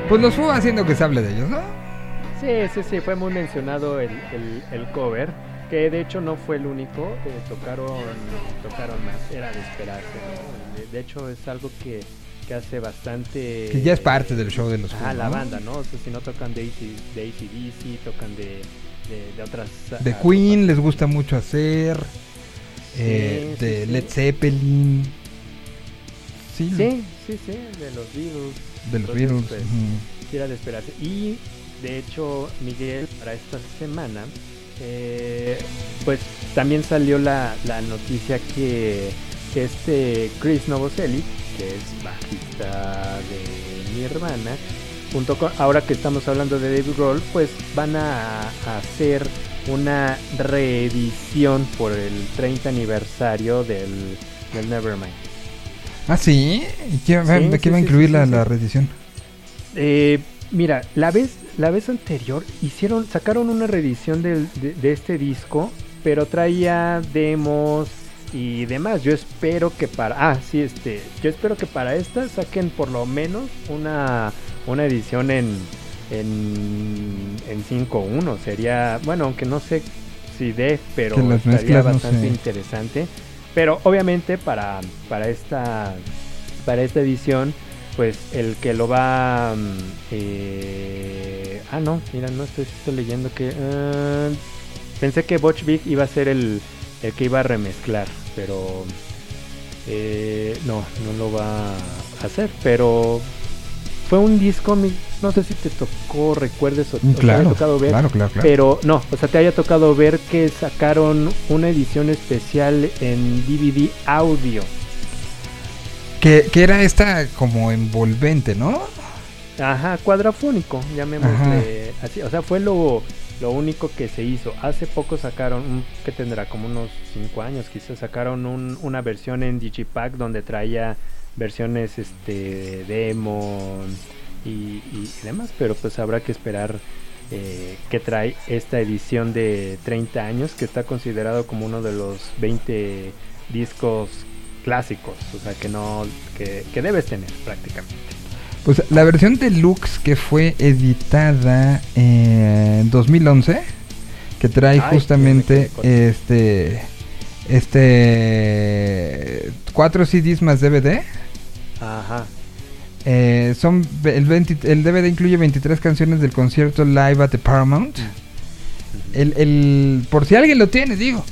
Pues los Foo haciendo que se hable de ellos, ¿no? Sí, sí, sí, fue muy mencionado el, el, el cover, que de hecho no fue el único, eh, tocaron, tocaron más, era de esperarse, ¿no? De, hecho es algo que, que hace bastante... Que ya es parte del show de los Ah, la ¿no? banda, ¿no? O sea, si no tocan de, AC, de ACDC, tocan de, de, de otras... De ah, Queen les gusta mucho hacer. Eh, Sí, de sí. Led Zeppelin. Sí, Sí, sí, sí, de los Beatles. de los Entonces, Beatles. pues, era de esperarse. Y de hecho, Miguel, para esta semana, eh, pues también salió la, la noticia que este Chris Novoselic, que es bajista de Nirvana, junto con, ahora que estamos hablando de David Grohl, pues van a, a hacer una reedición por el 30 aniversario del, del Nevermind. Ah, sí. ¿Y qué, Sí, ¿de qué sí, va a incluir la, la reedición? Eh, mira, la vez, la vez anterior hicieron, sacaron una reedición del- de, de este disco, pero traía demos y demás. Yo espero que para, ah, sí, este, yo espero que para esta saquen por lo menos una, una edición en, en, en 5.1. Sería, bueno, aunque no sé si de, pero estaría no bastante sé. interesante. Pero obviamente para, para esta para esta edición, pues el que lo va mm, eh, ah no, mira, no estoy, estoy leyendo que ah, pensé que Butch Vig iba a ser el, el que iba a remezclar, pero eh, no, no lo va a hacer, pero fue un disco, no sé si te tocó, recuerdes o, o te haya tocado ver, claro, claro, claro. pero no, o sea, te haya tocado ver que sacaron una edición especial en DVD audio. Que, que era esta como envolvente, ¿no? Ajá, cuadrafónico, llamémosle así. O sea, fue lo, lo único que se hizo. Hace poco sacaron, que tendrá como unos 5 años, quizás sacaron un- una versión en Digipack donde traía versiones este demo y, y demás, pero pues habrá que esperar eh, que trae esta edición de 30 años que está considerado como uno de los 20 discos clásicos, o sea que no que, que debes tener prácticamente. Pues la versión deluxe que fue editada en 2011, que trae Ay, justamente este este cuatro CDs más DVD. Ajá. Eh, son el, 20 el DVD incluye 23 canciones del concierto live at the Paramount. El, el- por si alguien lo tiene, digo.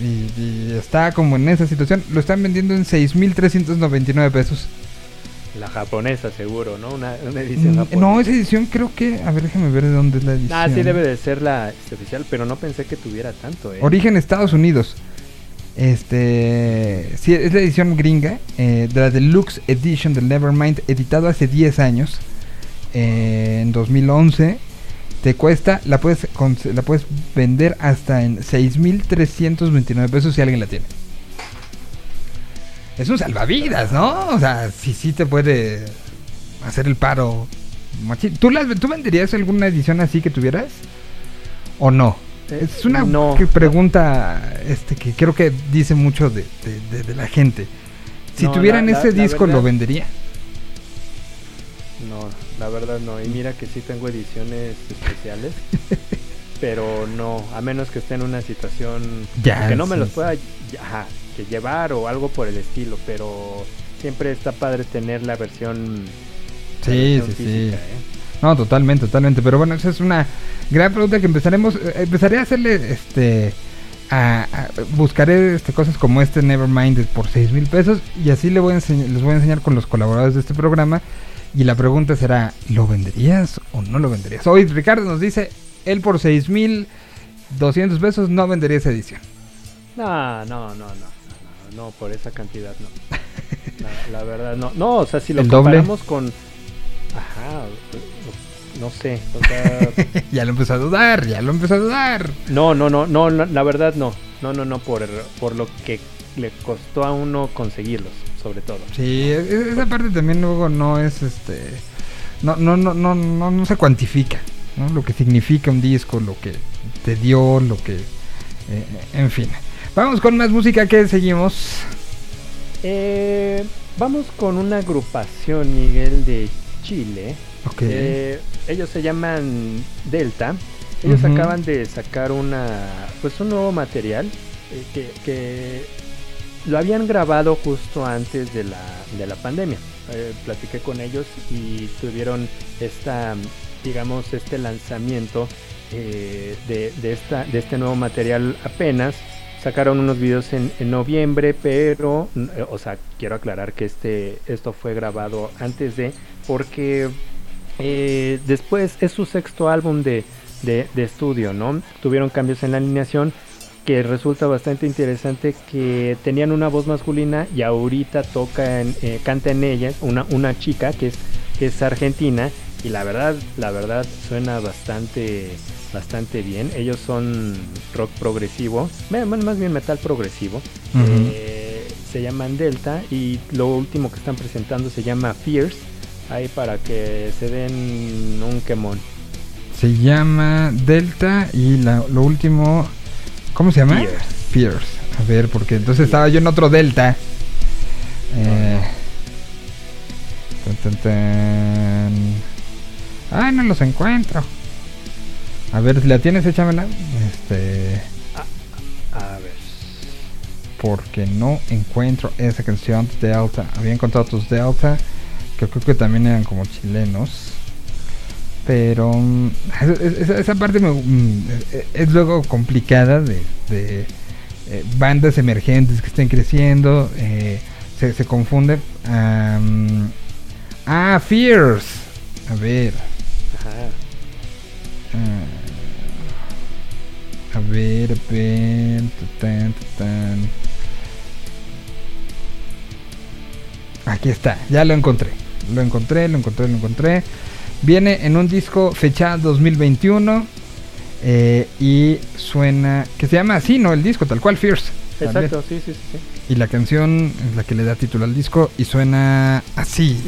Y, y está como en esa situación, lo están vendiendo en 6.399 pesos. La japonesa seguro, ¿no? Una, una edición Mm, japonesa. No, esa edición creo que, a ver, déjame ver de dónde es la edición. Ah, sí debe de ser la este, oficial, pero no pensé que tuviera tanto, ¿eh? Origen Estados Unidos. Este, sí, es la edición gringa eh, de la Deluxe Edition del Nevermind, editado hace 10 años, eh, en 2011. Te cuesta, la puedes, la puedes vender hasta en 6.329 pesos si alguien la tiene. Es un salvavidas, ¿no? O sea, sí, sí te puede hacer el paro. ¿Tú, ¿Tú venderías alguna edición así que tuvieras? ¿O no? Es una no. que pregunta este que creo que dice mucho de, de- de- de la gente. Si No, tuvieran la- ese la disco, ¿lo vendería? No, la verdad no. Y mira que sí tengo ediciones especiales. pero no, a menos que esté en una situación Ya, que no me sí, los sí. pueda que llevar o algo por el estilo, pero siempre está padre tener la versión, Sí, versión sí, sí. física, ¿eh? No, totalmente, totalmente. Pero bueno, esa es una gran pregunta que empezaremos. eh, empezaré a hacerle este. A, a- buscaré este, cosas como este Nevermind por 6 mil pesos. Y así le voy a les voy a enseñar con los colaboradores de este programa. Y la pregunta será: ¿lo venderías o no lo venderías? Hoy Ricardo nos dice: él por 6 mil 200 pesos no vendería esa edición. No, no, no, no, no, no, por esa cantidad no. La, la verdad no. No, o sea, si lo ¿El doble? comparamos con ajá, no sé, o sea, ya lo empezó a dudar, ya lo empezó a dudar. no, no, no, no, la verdad no. No, no, no por por lo que le costó a uno conseguirlos, sobre todo. Sí, e- e- esa parte también luego no es este. No, no, no, no, no, no se cuantifica. ¿no? Lo que significa un disco, lo que te dio, lo que. eh, en fin. Vamos con más música que seguimos. Eh, vamos con una agrupación, Miguel, de Chile. Eh, ellos se llaman Delta. Ellos acaban de sacar una, pues un nuevo material eh, que, que lo habían grabado justo antes de la, de la pandemia. Eh, platiqué con ellos y tuvieron esta, digamos, este lanzamiento eh, de, de esta, de este nuevo material apenas. Sacaron unos videos en, en noviembre, pero, o sea, quiero aclarar que este, esto fue grabado antes de, porque eh, después es su sexto álbum de, de, de estudio, ¿no? Tuvieron cambios en la alineación, que resulta bastante interesante que tenían una voz masculina y ahorita toca en, eh, canta en ella una, una chica que es, que es argentina y la verdad, la verdad suena bastante bastante bien. Ellos son rock progresivo, más bien metal progresivo. Eh, se llaman Delta y lo último que están presentando se llama Fierce. Ahí para que se den un quemón. Se llama Delta y la- lo último. ¿Cómo se llama? Fierce. Fierce. A ver, porque entonces estaba yo en otro Delta. Eh, tan, tan, tan. Ay, no los encuentro. A ver, si la tienes, échamela. Este. A ver. Porque no encuentro esa canción de Delta. Había encontrado tus Delta. Que creo que también eran como chilenos. Pero mm, es- es- esa, esa parte me- mm, es, es luego complicada de, de, eh, bandas emergentes que estén creciendo. eh, se, se confunde. Am, ah, Fierce. A ver. Ajá. Ah, a ver, a ver. tután. Aquí está, ya lo encontré. Lo encontré, lo encontré, lo encontré. Viene en un disco fechado 2021. eh, y suena. Que se llama así, ¿no? El disco, tal cual, Fierce. Exacto, sí, sí, sí, sí. Y la canción es la que le da título al disco. Y suena así.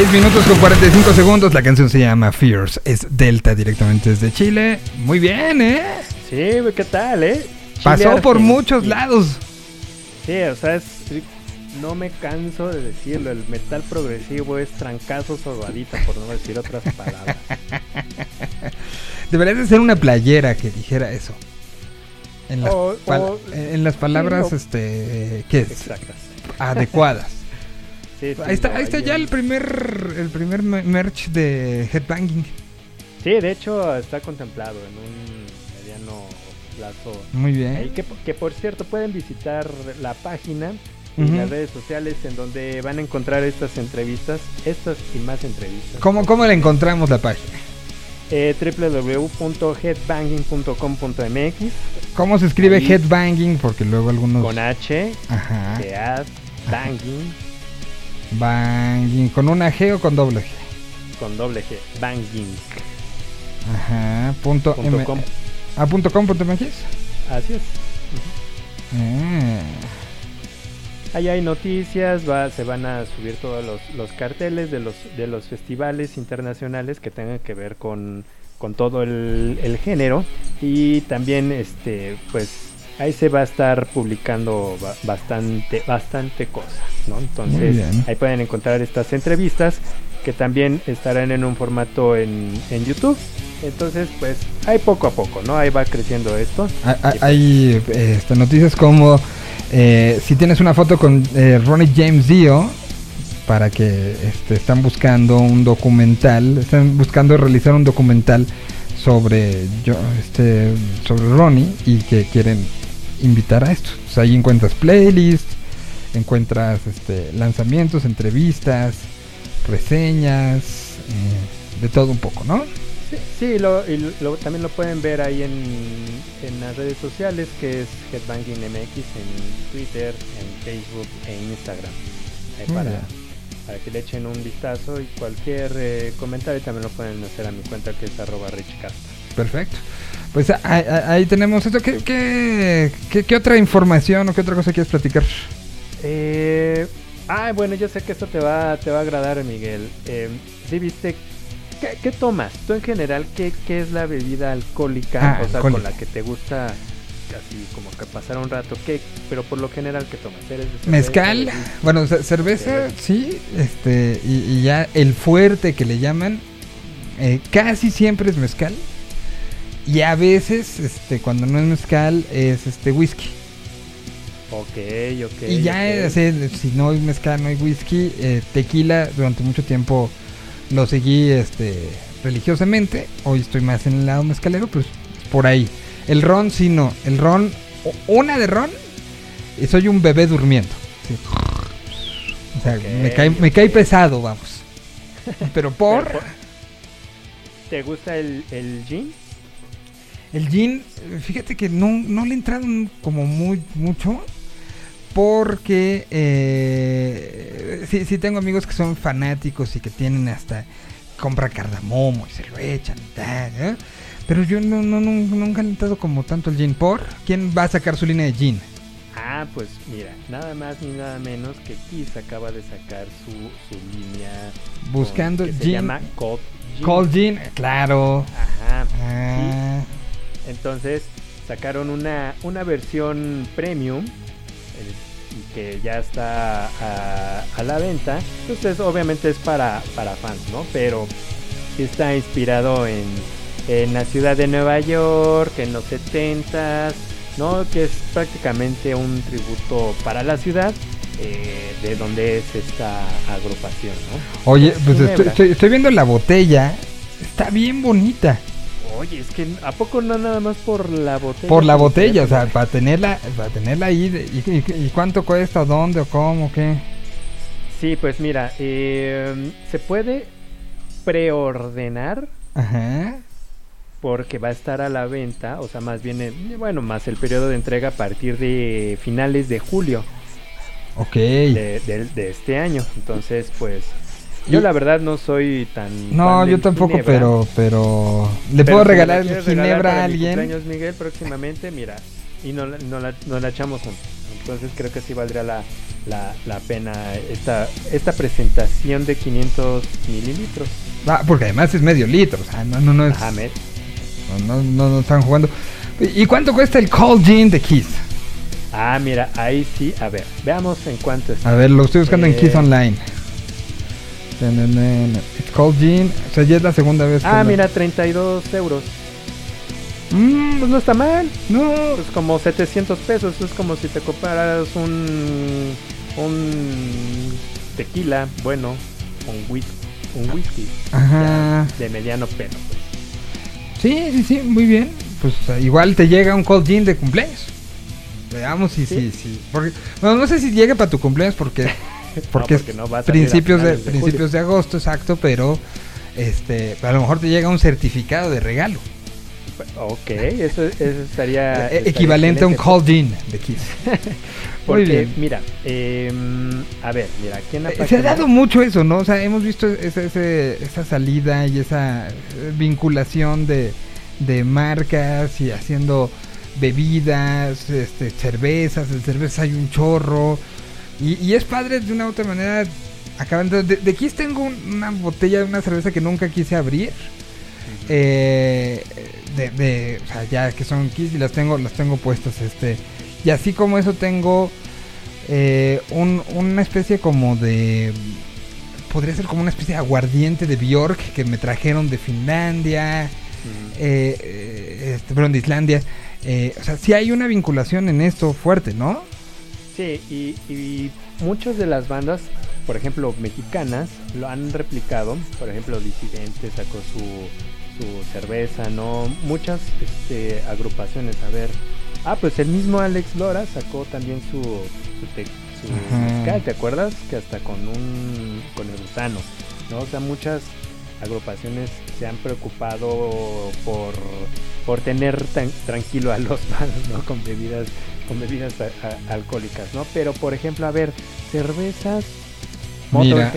6 minutos con 45 segundos. La canción se llama Fears. Es Delta directamente desde Chile. Muy bien, ¿eh? Sí, ¿qué tal, eh? Pasó por muchos lados. Sí, o sea, es- no me canso de decirlo. El metal progresivo es trancazo sobadita, por no decir otras palabras. Deberías de ser una playera que dijera eso. En las, O- pal- o- en las palabras, sí, este, ¿qué es? Exactas. Adecuadas. Sí, sí, ahí está, ahí está ya el primer, el primer me- merch de Headbanging. Sí, de hecho está contemplado en un mediano plazo. Muy bien. Ahí que, que por cierto pueden visitar la página y las redes sociales en donde van a encontrar estas entrevistas, estas y más entrevistas. ¿Cómo, ¿Cómo le encontramos la página? Eh, www.headbanging.com.mx ¿Cómo se escribe Ahí. Headbanging? Porque luego algunos... con H, Ajá. head, banging, Banging. ¿Con una G o con doble G? con doble G, banging. Ajá. Punto, Punto M- com. Ah, punto com, punto MX. Así es. Ah. Ahí hay noticias, va, se van a subir todos los, los carteles de los, de los festivales internacionales que tengan que ver con, con todo el, el género y también este pues ahí se va a estar publicando ba- bastante bastante cosas, ¿no? Entonces ahí pueden encontrar estas entrevistas que también estarán en un formato en, en YouTube. Entonces pues ahí poco a poco, ¿no? Ahí va creciendo esto. Hay- Hay, Y, pues, hay, eh, este, noticias como eh, si tienes una foto con eh, Ronnie James Dio para que este, están buscando un documental, están buscando realizar un documental sobre yo, este, sobre Ronnie y que quieren invitar a esto. O sea, ahí encuentras playlists, encuentras este, lanzamientos, entrevistas, reseñas, eh, de todo un poco, ¿no? Sí, sí, lo, y lo- también lo pueden ver ahí en, en las redes sociales, que es Headbanging MX, en Twitter, en Facebook e Instagram. Muy para, para que le echen un vistazo y cualquier eh, comentario también lo pueden hacer a mi cuenta que es arroba richcast. Perfecto. Pues ahí, tenemos esto. ¿Qué, qué, qué- qué otra información o qué otra cosa quieres platicar? Eh, ah, bueno, yo sé que esto te va, te va a agradar, Miguel. Eh, ¿Sí viste? ¿Qué, qué tomas? Tú en general, ¿qué, qué es la bebida alcohólica? Ah, o sea, alcohólica. con la que te gusta así como que pasar un rato. ¿Qué? Pero por lo general, ¿qué tomas? ¿Eres de cerveza, Mezcal, de bueno, ce- cerveza, sí, este, y, y ya el fuerte que le llaman, eh, casi siempre es mezcal. Y a veces, este, cuando no es mezcal, es este whisky. Ok, ok. y ya, ok. eh, así, si no hay mezcal, no hay whisky, eh, tequila, durante mucho tiempo lo seguí, este, religiosamente. Hoy estoy más en el lado mezcalero, pues por ahí. El ron, sí, no. El ron, una de ron, y soy un bebé durmiendo. Sí. O sea, me, cae, me cae pesado, vamos. Pero por... Pero por- ¿Te gusta el, el gin? El eh, fíjate que no, no le he entrado en- como muy mucho. Porque eh, sí, sí tengo amigos que son fanáticos y que tienen hasta compra cardamomo y se lo echan y tal, ¿eh? Pero yo no, no, no- nunca he entrado como tanto el gin. ¿Por? ¿Quién va a sacar su línea de gin? Ah, pues mira, nada más ni nada menos que Kiss acaba de sacar su, su línea. con- Buscando que se llama Cold Gin. Cold gin, claro. Ajá. Ah, Entonces sacaron una, una versión premium eh, que ya está a, a la venta. Entonces obviamente es para, para fans, ¿no? Pero está inspirado en, en la ciudad de Nueva York, en los 70s, ¿no? Que es prácticamente un tributo para la ciudad. eh, de donde es esta agrupación, ¿no? Oye, Es pues estoy, Ginebra. estoy- estoy viendo la botella. Está bien bonita. Oye, es que ¿a poco no nada más por la botella? Por la Como botella, o sea, para tenerla, para tenerla ahí. de- y, y- y cuánto cuesta? ¿Dónde o cómo? ¿Qué? Sí, pues mira, eh, se puede preordenar Ajá. porque va a estar a la venta, o sea, más bien, bueno, más el periodo de entrega a partir de finales de julio Ok. de, de- de este año. Entonces, pues, yo la verdad no soy tan... No, yo tampoco, Ginebra, pero, pero le pero puedo si regalar regalar ginebra a alguien. cumpleaños, Miguel, próximamente, mira, y no, la- no, la, no la echamos juntos. Entonces creo que sí valdría la, la, la pena esta, esta presentación de 500 mililitros. Ah, porque además es medio litro, o sea, no, no, no es. Ajá, No, no, no, están jugando. ¿Y cuánto cuesta el Cold Gin de Kiss? Ah, mira, ahí sí, a ver, veamos en cuánto está. A ver, lo estoy buscando en Eh, Kiss Online. It's Cold Gin. O sea, ya es la segunda vez. que Ah, mira, 32 euros. Mm, Pues no está mal. no. Pues como 700 pesos. Es como si te compraras un. Un tequila, bueno, un whisky. Un whisky Ajá. ya, de mediano pelo. Sí, sí, sí, muy bien. Pues igual te llega un Cold Gin de cumpleaños. Veamos si sí, Sí. sí. Porque, bueno, no sé si llegue para tu cumpleaños porque porque, no va a salir a principios de, principios de agosto, exacto, pero este a lo mejor te llega un certificado de regalo. Ok, eso, eso estaría. Eh, estaría equivalente a un Gin de Kiss. Muy Porque, bien. mira, em, a ver, mira, aquí en la Eh, Se ha dado mucho eso, ¿no? O sea, hemos visto ese, ese- esa salida y esa eh, vinculación de, de marcas y haciendo bebidas, este, cervezas, de cerveza hay un chorro. Y, y es padre de una u otra manera. Acabando, de, de Kiss tengo un- una botella de una cerveza que nunca quise abrir. Eh, de, de- o sea, ya que son Kiss y las tengo, las tengo puestas, este. Y así como eso tengo eh, un- una especie como de podría ser como una especie de aguardiente de Bjork que me trajeron de Finlandia, eh, eh, este, perdón, de Islandia. Eh, o sea, sí hay una vinculación en esto fuerte, ¿no? Sí, y, y muchas de las bandas, por ejemplo, mexicanas, lo han replicado. Por ejemplo, Disidente sacó su, su cerveza, ¿no? Muchas este, agrupaciones, a ver. Ah, pues el mismo Alex Lora sacó también su, su, te- su mezcal, ¿te acuerdas? Que hasta con un con el gusano, ¿no? O sea, muchas agrupaciones se han preocupado por, por tener tan, tranquilo a los fans, ¿no? Con bebidas, con bebidas a- a- alcohólicas, ¿no? Pero, por ejemplo, a ver, cervezas... Mira,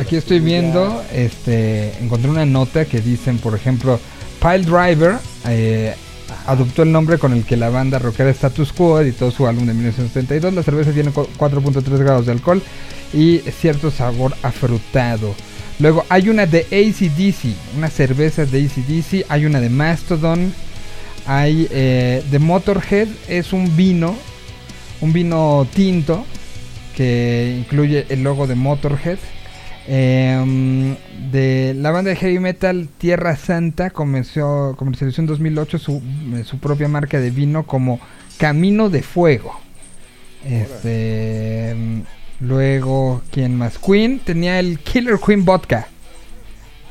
aquí estoy viendo, este, encontré una nota que dicen, por ejemplo, Pile Driver eh, adoptó el nombre con el que la banda rockera Status Quo editó su álbum de 1972. La cerveza tiene cu- 4.3 grados de alcohol y cierto sabor afrutado. Luego hay una de ACDC, una cerveza de ACDC, hay una de Mastodon, hay eh, de Motorhead, es un vino, un vino tinto que incluye el logo de Motorhead. Em, de la banda de heavy metal Tierra Santa comenzó, comercializó en 2008 su, eh, su propia marca de vino como Camino de Fuego. Este, em, luego, ¿quién más? Queen tenía el Killer Queen Vodka,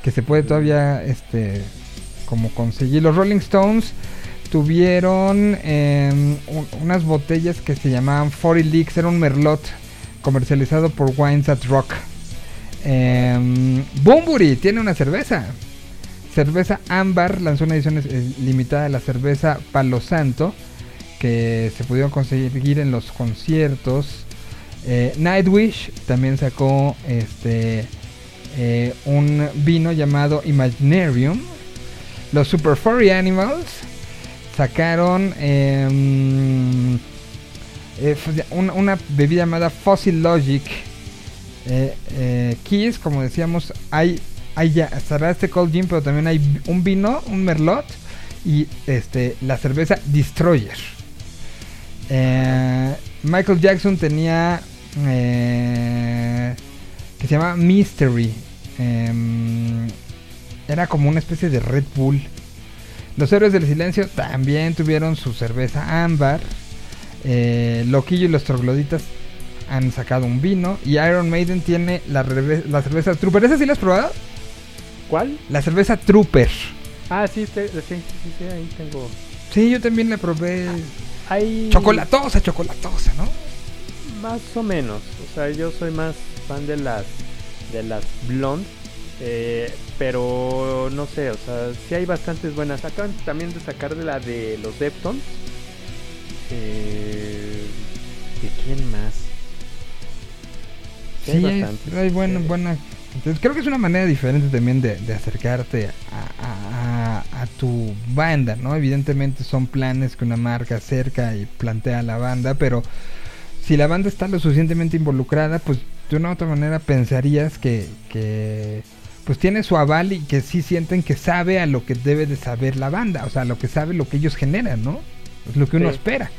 que se puede todavía, este, como conseguir. Los Rolling Stones tuvieron em, un- unas botellas que se llamaban 40 Leaks, era un merlot comercializado por Wines at Rock. Eh, tiene una cerveza. Cerveza Ámbar lanzó una edición limitada de la cerveza Palo Santo que se pudieron conseguir en los conciertos. Eh, Nightwish también sacó este eh, un vino llamado Imaginarium. Los Super Furry Animals sacaron em, eh, una, bebida llamada Fossil Logic. Eh, eh, como decíamos, hay, hay ya, estará este Cold Gin, pero también hay un vino, un Merlot y este la cerveza Destroyer. Eh, Michael Jackson tenía que se llama Mystery. Em, era como una especie de Red Bull. Los héroes del silencio también tuvieron su cerveza ámbar. Eh, Loquillo y los trogloditas han sacado un vino. Y Iron Maiden tiene la, la cerveza Trooper. ¿Esa sí la has probado? ¿Cuál? La cerveza Trooper. Ah, sí, te- sí, sí, sí, ahí tengo. Sí, yo también la probé. Hay Chocolatosa, chocolatosa, ¿no? más o menos. O sea, yo soy más fan de las de las blondes. Eh, pero no sé, o sea, sí hay bastantes buenas. Acaban también de sacar de la de los Deftones. Eh, ¿De quién más? Sí, hay Sí, hay, bastantes. hay buena, Eh, buena. Entonces, creo que es una manera diferente también de, de acercarte a- a tu banda, ¿no? Evidentemente son planes que una marca acerca y plantea a la banda, pero si la banda está lo suficientemente involucrada, pues de una u otra manera pensarías que, que pues tiene su aval y que sí sienten que sabe a lo que debe de saber la banda, o sea, lo que sabe lo que ellos generan, ¿no? Es lo que uno Sí. espera.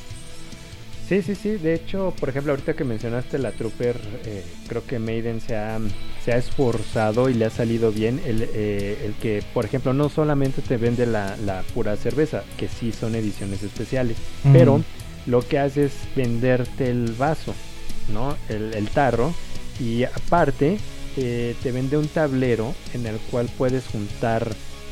Sí, sí, sí. De hecho, por ejemplo, ahorita que mencionaste la Trooper, eh, creo que Maiden se ha, se ha esforzado y le ha salido bien el, eh, el que, por ejemplo, no solamente te vende la, la pura cerveza, que sí son ediciones especiales, pero lo que hace es venderte el vaso, ¿no? El, el tarro. Y aparte, eh, te vende un tablero en el cual puedes juntar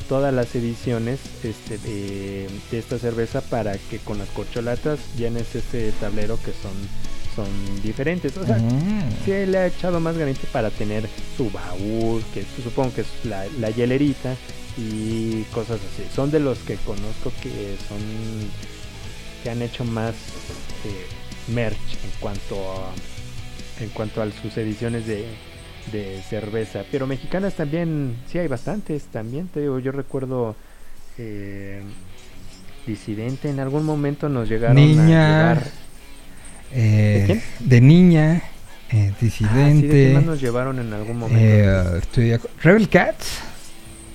todas las ediciones este, de, de esta cerveza para que con las corcholatas llenes ese tablero que son, son diferentes. O sea, Mm. sí le ha echado más ganito para tener su baúl, que supongo que es la, la hielerita y cosas así. Son de los que conozco que son que han hecho más eh, merch en cuanto a en cuanto a sus ediciones de, de cerveza. Pero mexicanas también, sí hay bastantes también. Te digo, yo recuerdo eh, Disidente en algún momento nos llegaron a Niña, llevar. eh, ¿De quién? de niña, eh, Ah, sí, ¿de disidente, quién más nos llevaron en algún momento? eh, estoy Rebel Cats,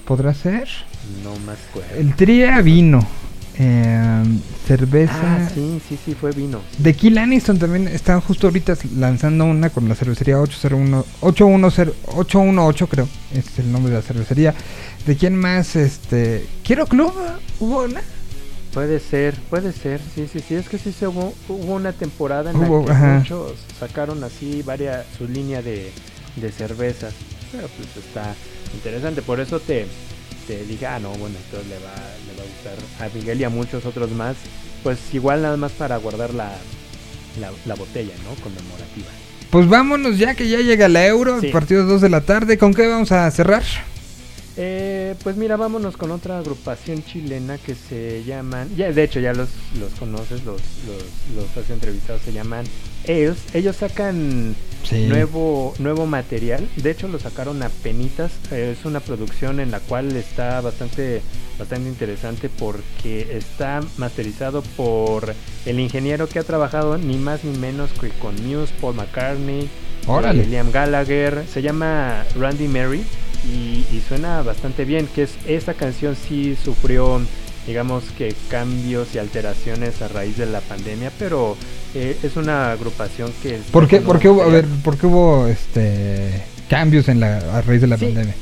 podrá ser. no acuerdo. El Tria vino, eh, cerveza. Ah, sí, sí, sí, fue vino. De Kill Aniston también están justo ahorita lanzando una con la cervecería 801 810 818 creo, es el nombre de la cervecería. ¿De quién más? Este, Quiero Club, hubo una. Puede ser, puede ser, sí, sí, sí, es que sí se hubo, hubo una temporada en Hubo, la que ajá. muchos sacaron así varias, su línea de, de cervezas, pero pues está interesante, por eso te, te dije, ah, no, bueno, entonces le va, le va a gustar a Miguel y a muchos otros más, pues igual nada más para guardar la, la, la botella, ¿no? Conmemorativa. Pues vámonos ya que ya llega la Euro, Sí. el partido 2 de la tarde. ¿Con qué vamos a cerrar? Eh, pues mira, vámonos con otra agrupación chilena que se llaman, ya de hecho ya los, los conoces, los, los, los has entrevistado, se llaman ellos, ellos sacan Sí. nuevo, nuevo material, de hecho lo sacaron a penitas, es una producción en la cual está bastante, bastante interesante porque está masterizado por el ingeniero que ha trabajado ni más ni menos que con Muse, Paul McCartney, Órale. Liam Gallagher, se llama Randy Mary y, y suena bastante bien, que es esta canción sí sufrió digamos que cambios y alteraciones a raíz de la pandemia, pero eh, es una agrupación que... ¿Por qué, por hubo, a ver, por qué hubo este cambios en la a raíz de la Sí. pandemia?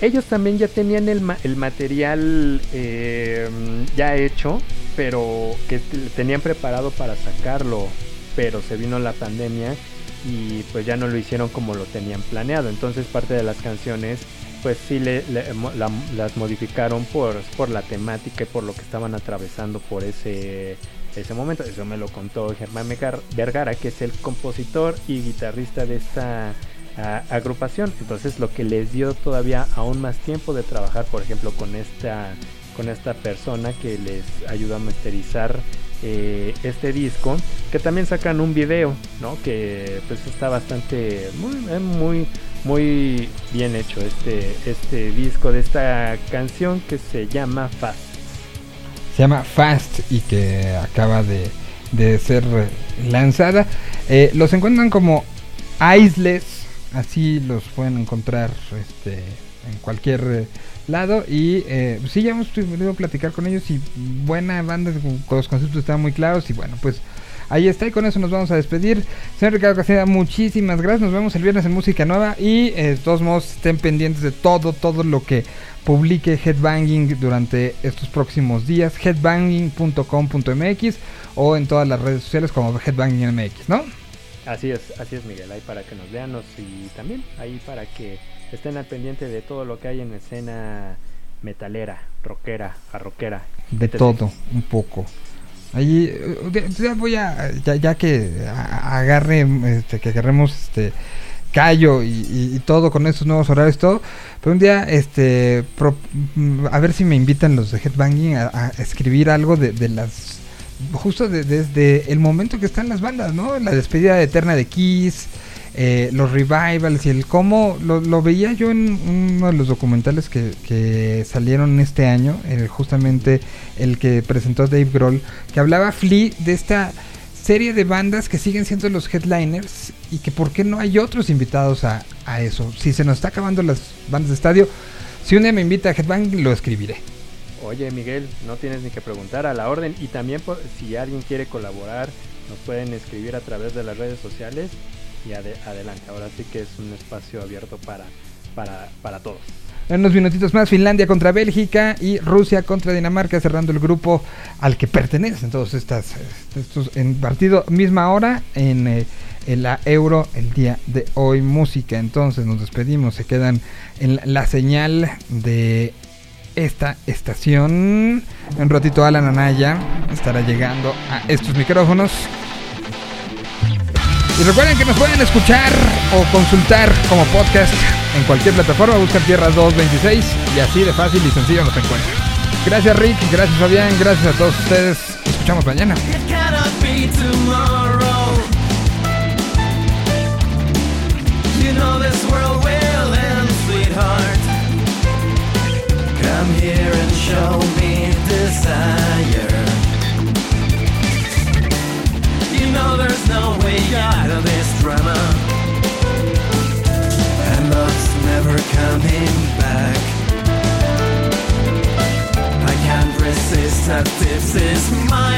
Ellos también ya tenían el, ma- el material eh, ya hecho, pero que tenían preparado para sacarlo, pero se vino la pandemia y pues ya no lo hicieron como lo tenían planeado. Entonces parte de las canciones pues sí le, le- mo- la- las modificaron por, por la temática y por lo que estaban atravesando por ese, ese momento. Eso me lo contó Germán Vergara, que es el compositor y guitarrista de esta agrupación. Entonces lo que les dio todavía aún más tiempo de trabajar, por ejemplo, con esta, con esta persona que les ayudó a masterizar eh, este disco, que también sacan un video, ¿no? Que pues está bastante, muy, eh, muy, muy bien hecho este, este disco de esta canción que se llama Fast. Se llama Fast y que acaba de, de ser lanzada. Eh, los encuentran como Isles, así los pueden encontrar este, en cualquier eh, lado. Y eh, sí, ya hemos podido platicar con ellos y buena banda, los conceptos están muy claros. Y bueno, pues ahí está y con eso nos vamos a despedir. Señor Ricardo Caseda, muchísimas gracias. Nos vemos el viernes en Música Nueva y eh, de todos modos estén pendientes de todo, todo lo que publique Headbanging durante estos próximos días. Headbanging.com.mx o en todas las redes sociales como Headbanging MX, ¿no? Así es, así es Miguel, ahí para que nos vean y también ahí para que estén al pendiente de todo lo que hay en escena metalera, rockera, arroquera. De todo, un poco. Ahí eh, de- voy a ya, ya que agarre este, que agarremos este callo y, todo con estos nuevos horarios todo, pero un día este pro- a ver si me invitan los de Headbanging a, escribir algo de, de las justo de- desde el momento que están las bandas, ¿no? La despedida eterna de Kiss, eh, los revivals y el cómo lo, lo veía yo en uno de los documentales que, que salieron este año, el- justamente el que presentó Dave Grohl, que hablaba Flea de esta serie de bandas que siguen siendo los headliners y que por qué no hay otros invitados a, a eso. Si se nos está acabando las bandas de estadio, si un día me invita a Headbang, lo escribiré. Oye Miguel, no tienes ni que preguntar a la orden y también si alguien quiere colaborar nos pueden escribir a través de las redes sociales y ade- adelante. Ahora sí que es un espacio abierto para, para, para todos. En unos minutitos más, Finlandia contra Bélgica y Rusia contra Dinamarca, cerrando el grupo al que pertenecen todos estas, estos en partido misma hora en, eh, en la Euro el día de hoy. Música, entonces nos despedimos, se quedan en la señal de esta estación. En un ratito Alan Anaya estará llegando a estos micrófonos. Y recuerden que nos pueden escuchar o consultar como podcast en cualquier plataforma. Buscan Tierra 226 y así de fácil y sencillo nos encuentran. Gracias Rick, gracias Fabián, gracias a todos ustedes. Nos escuchamos mañana. Come here and show me desire. There's no way out of this drama. And love's never coming back. I can't resist that tipsy smile. There's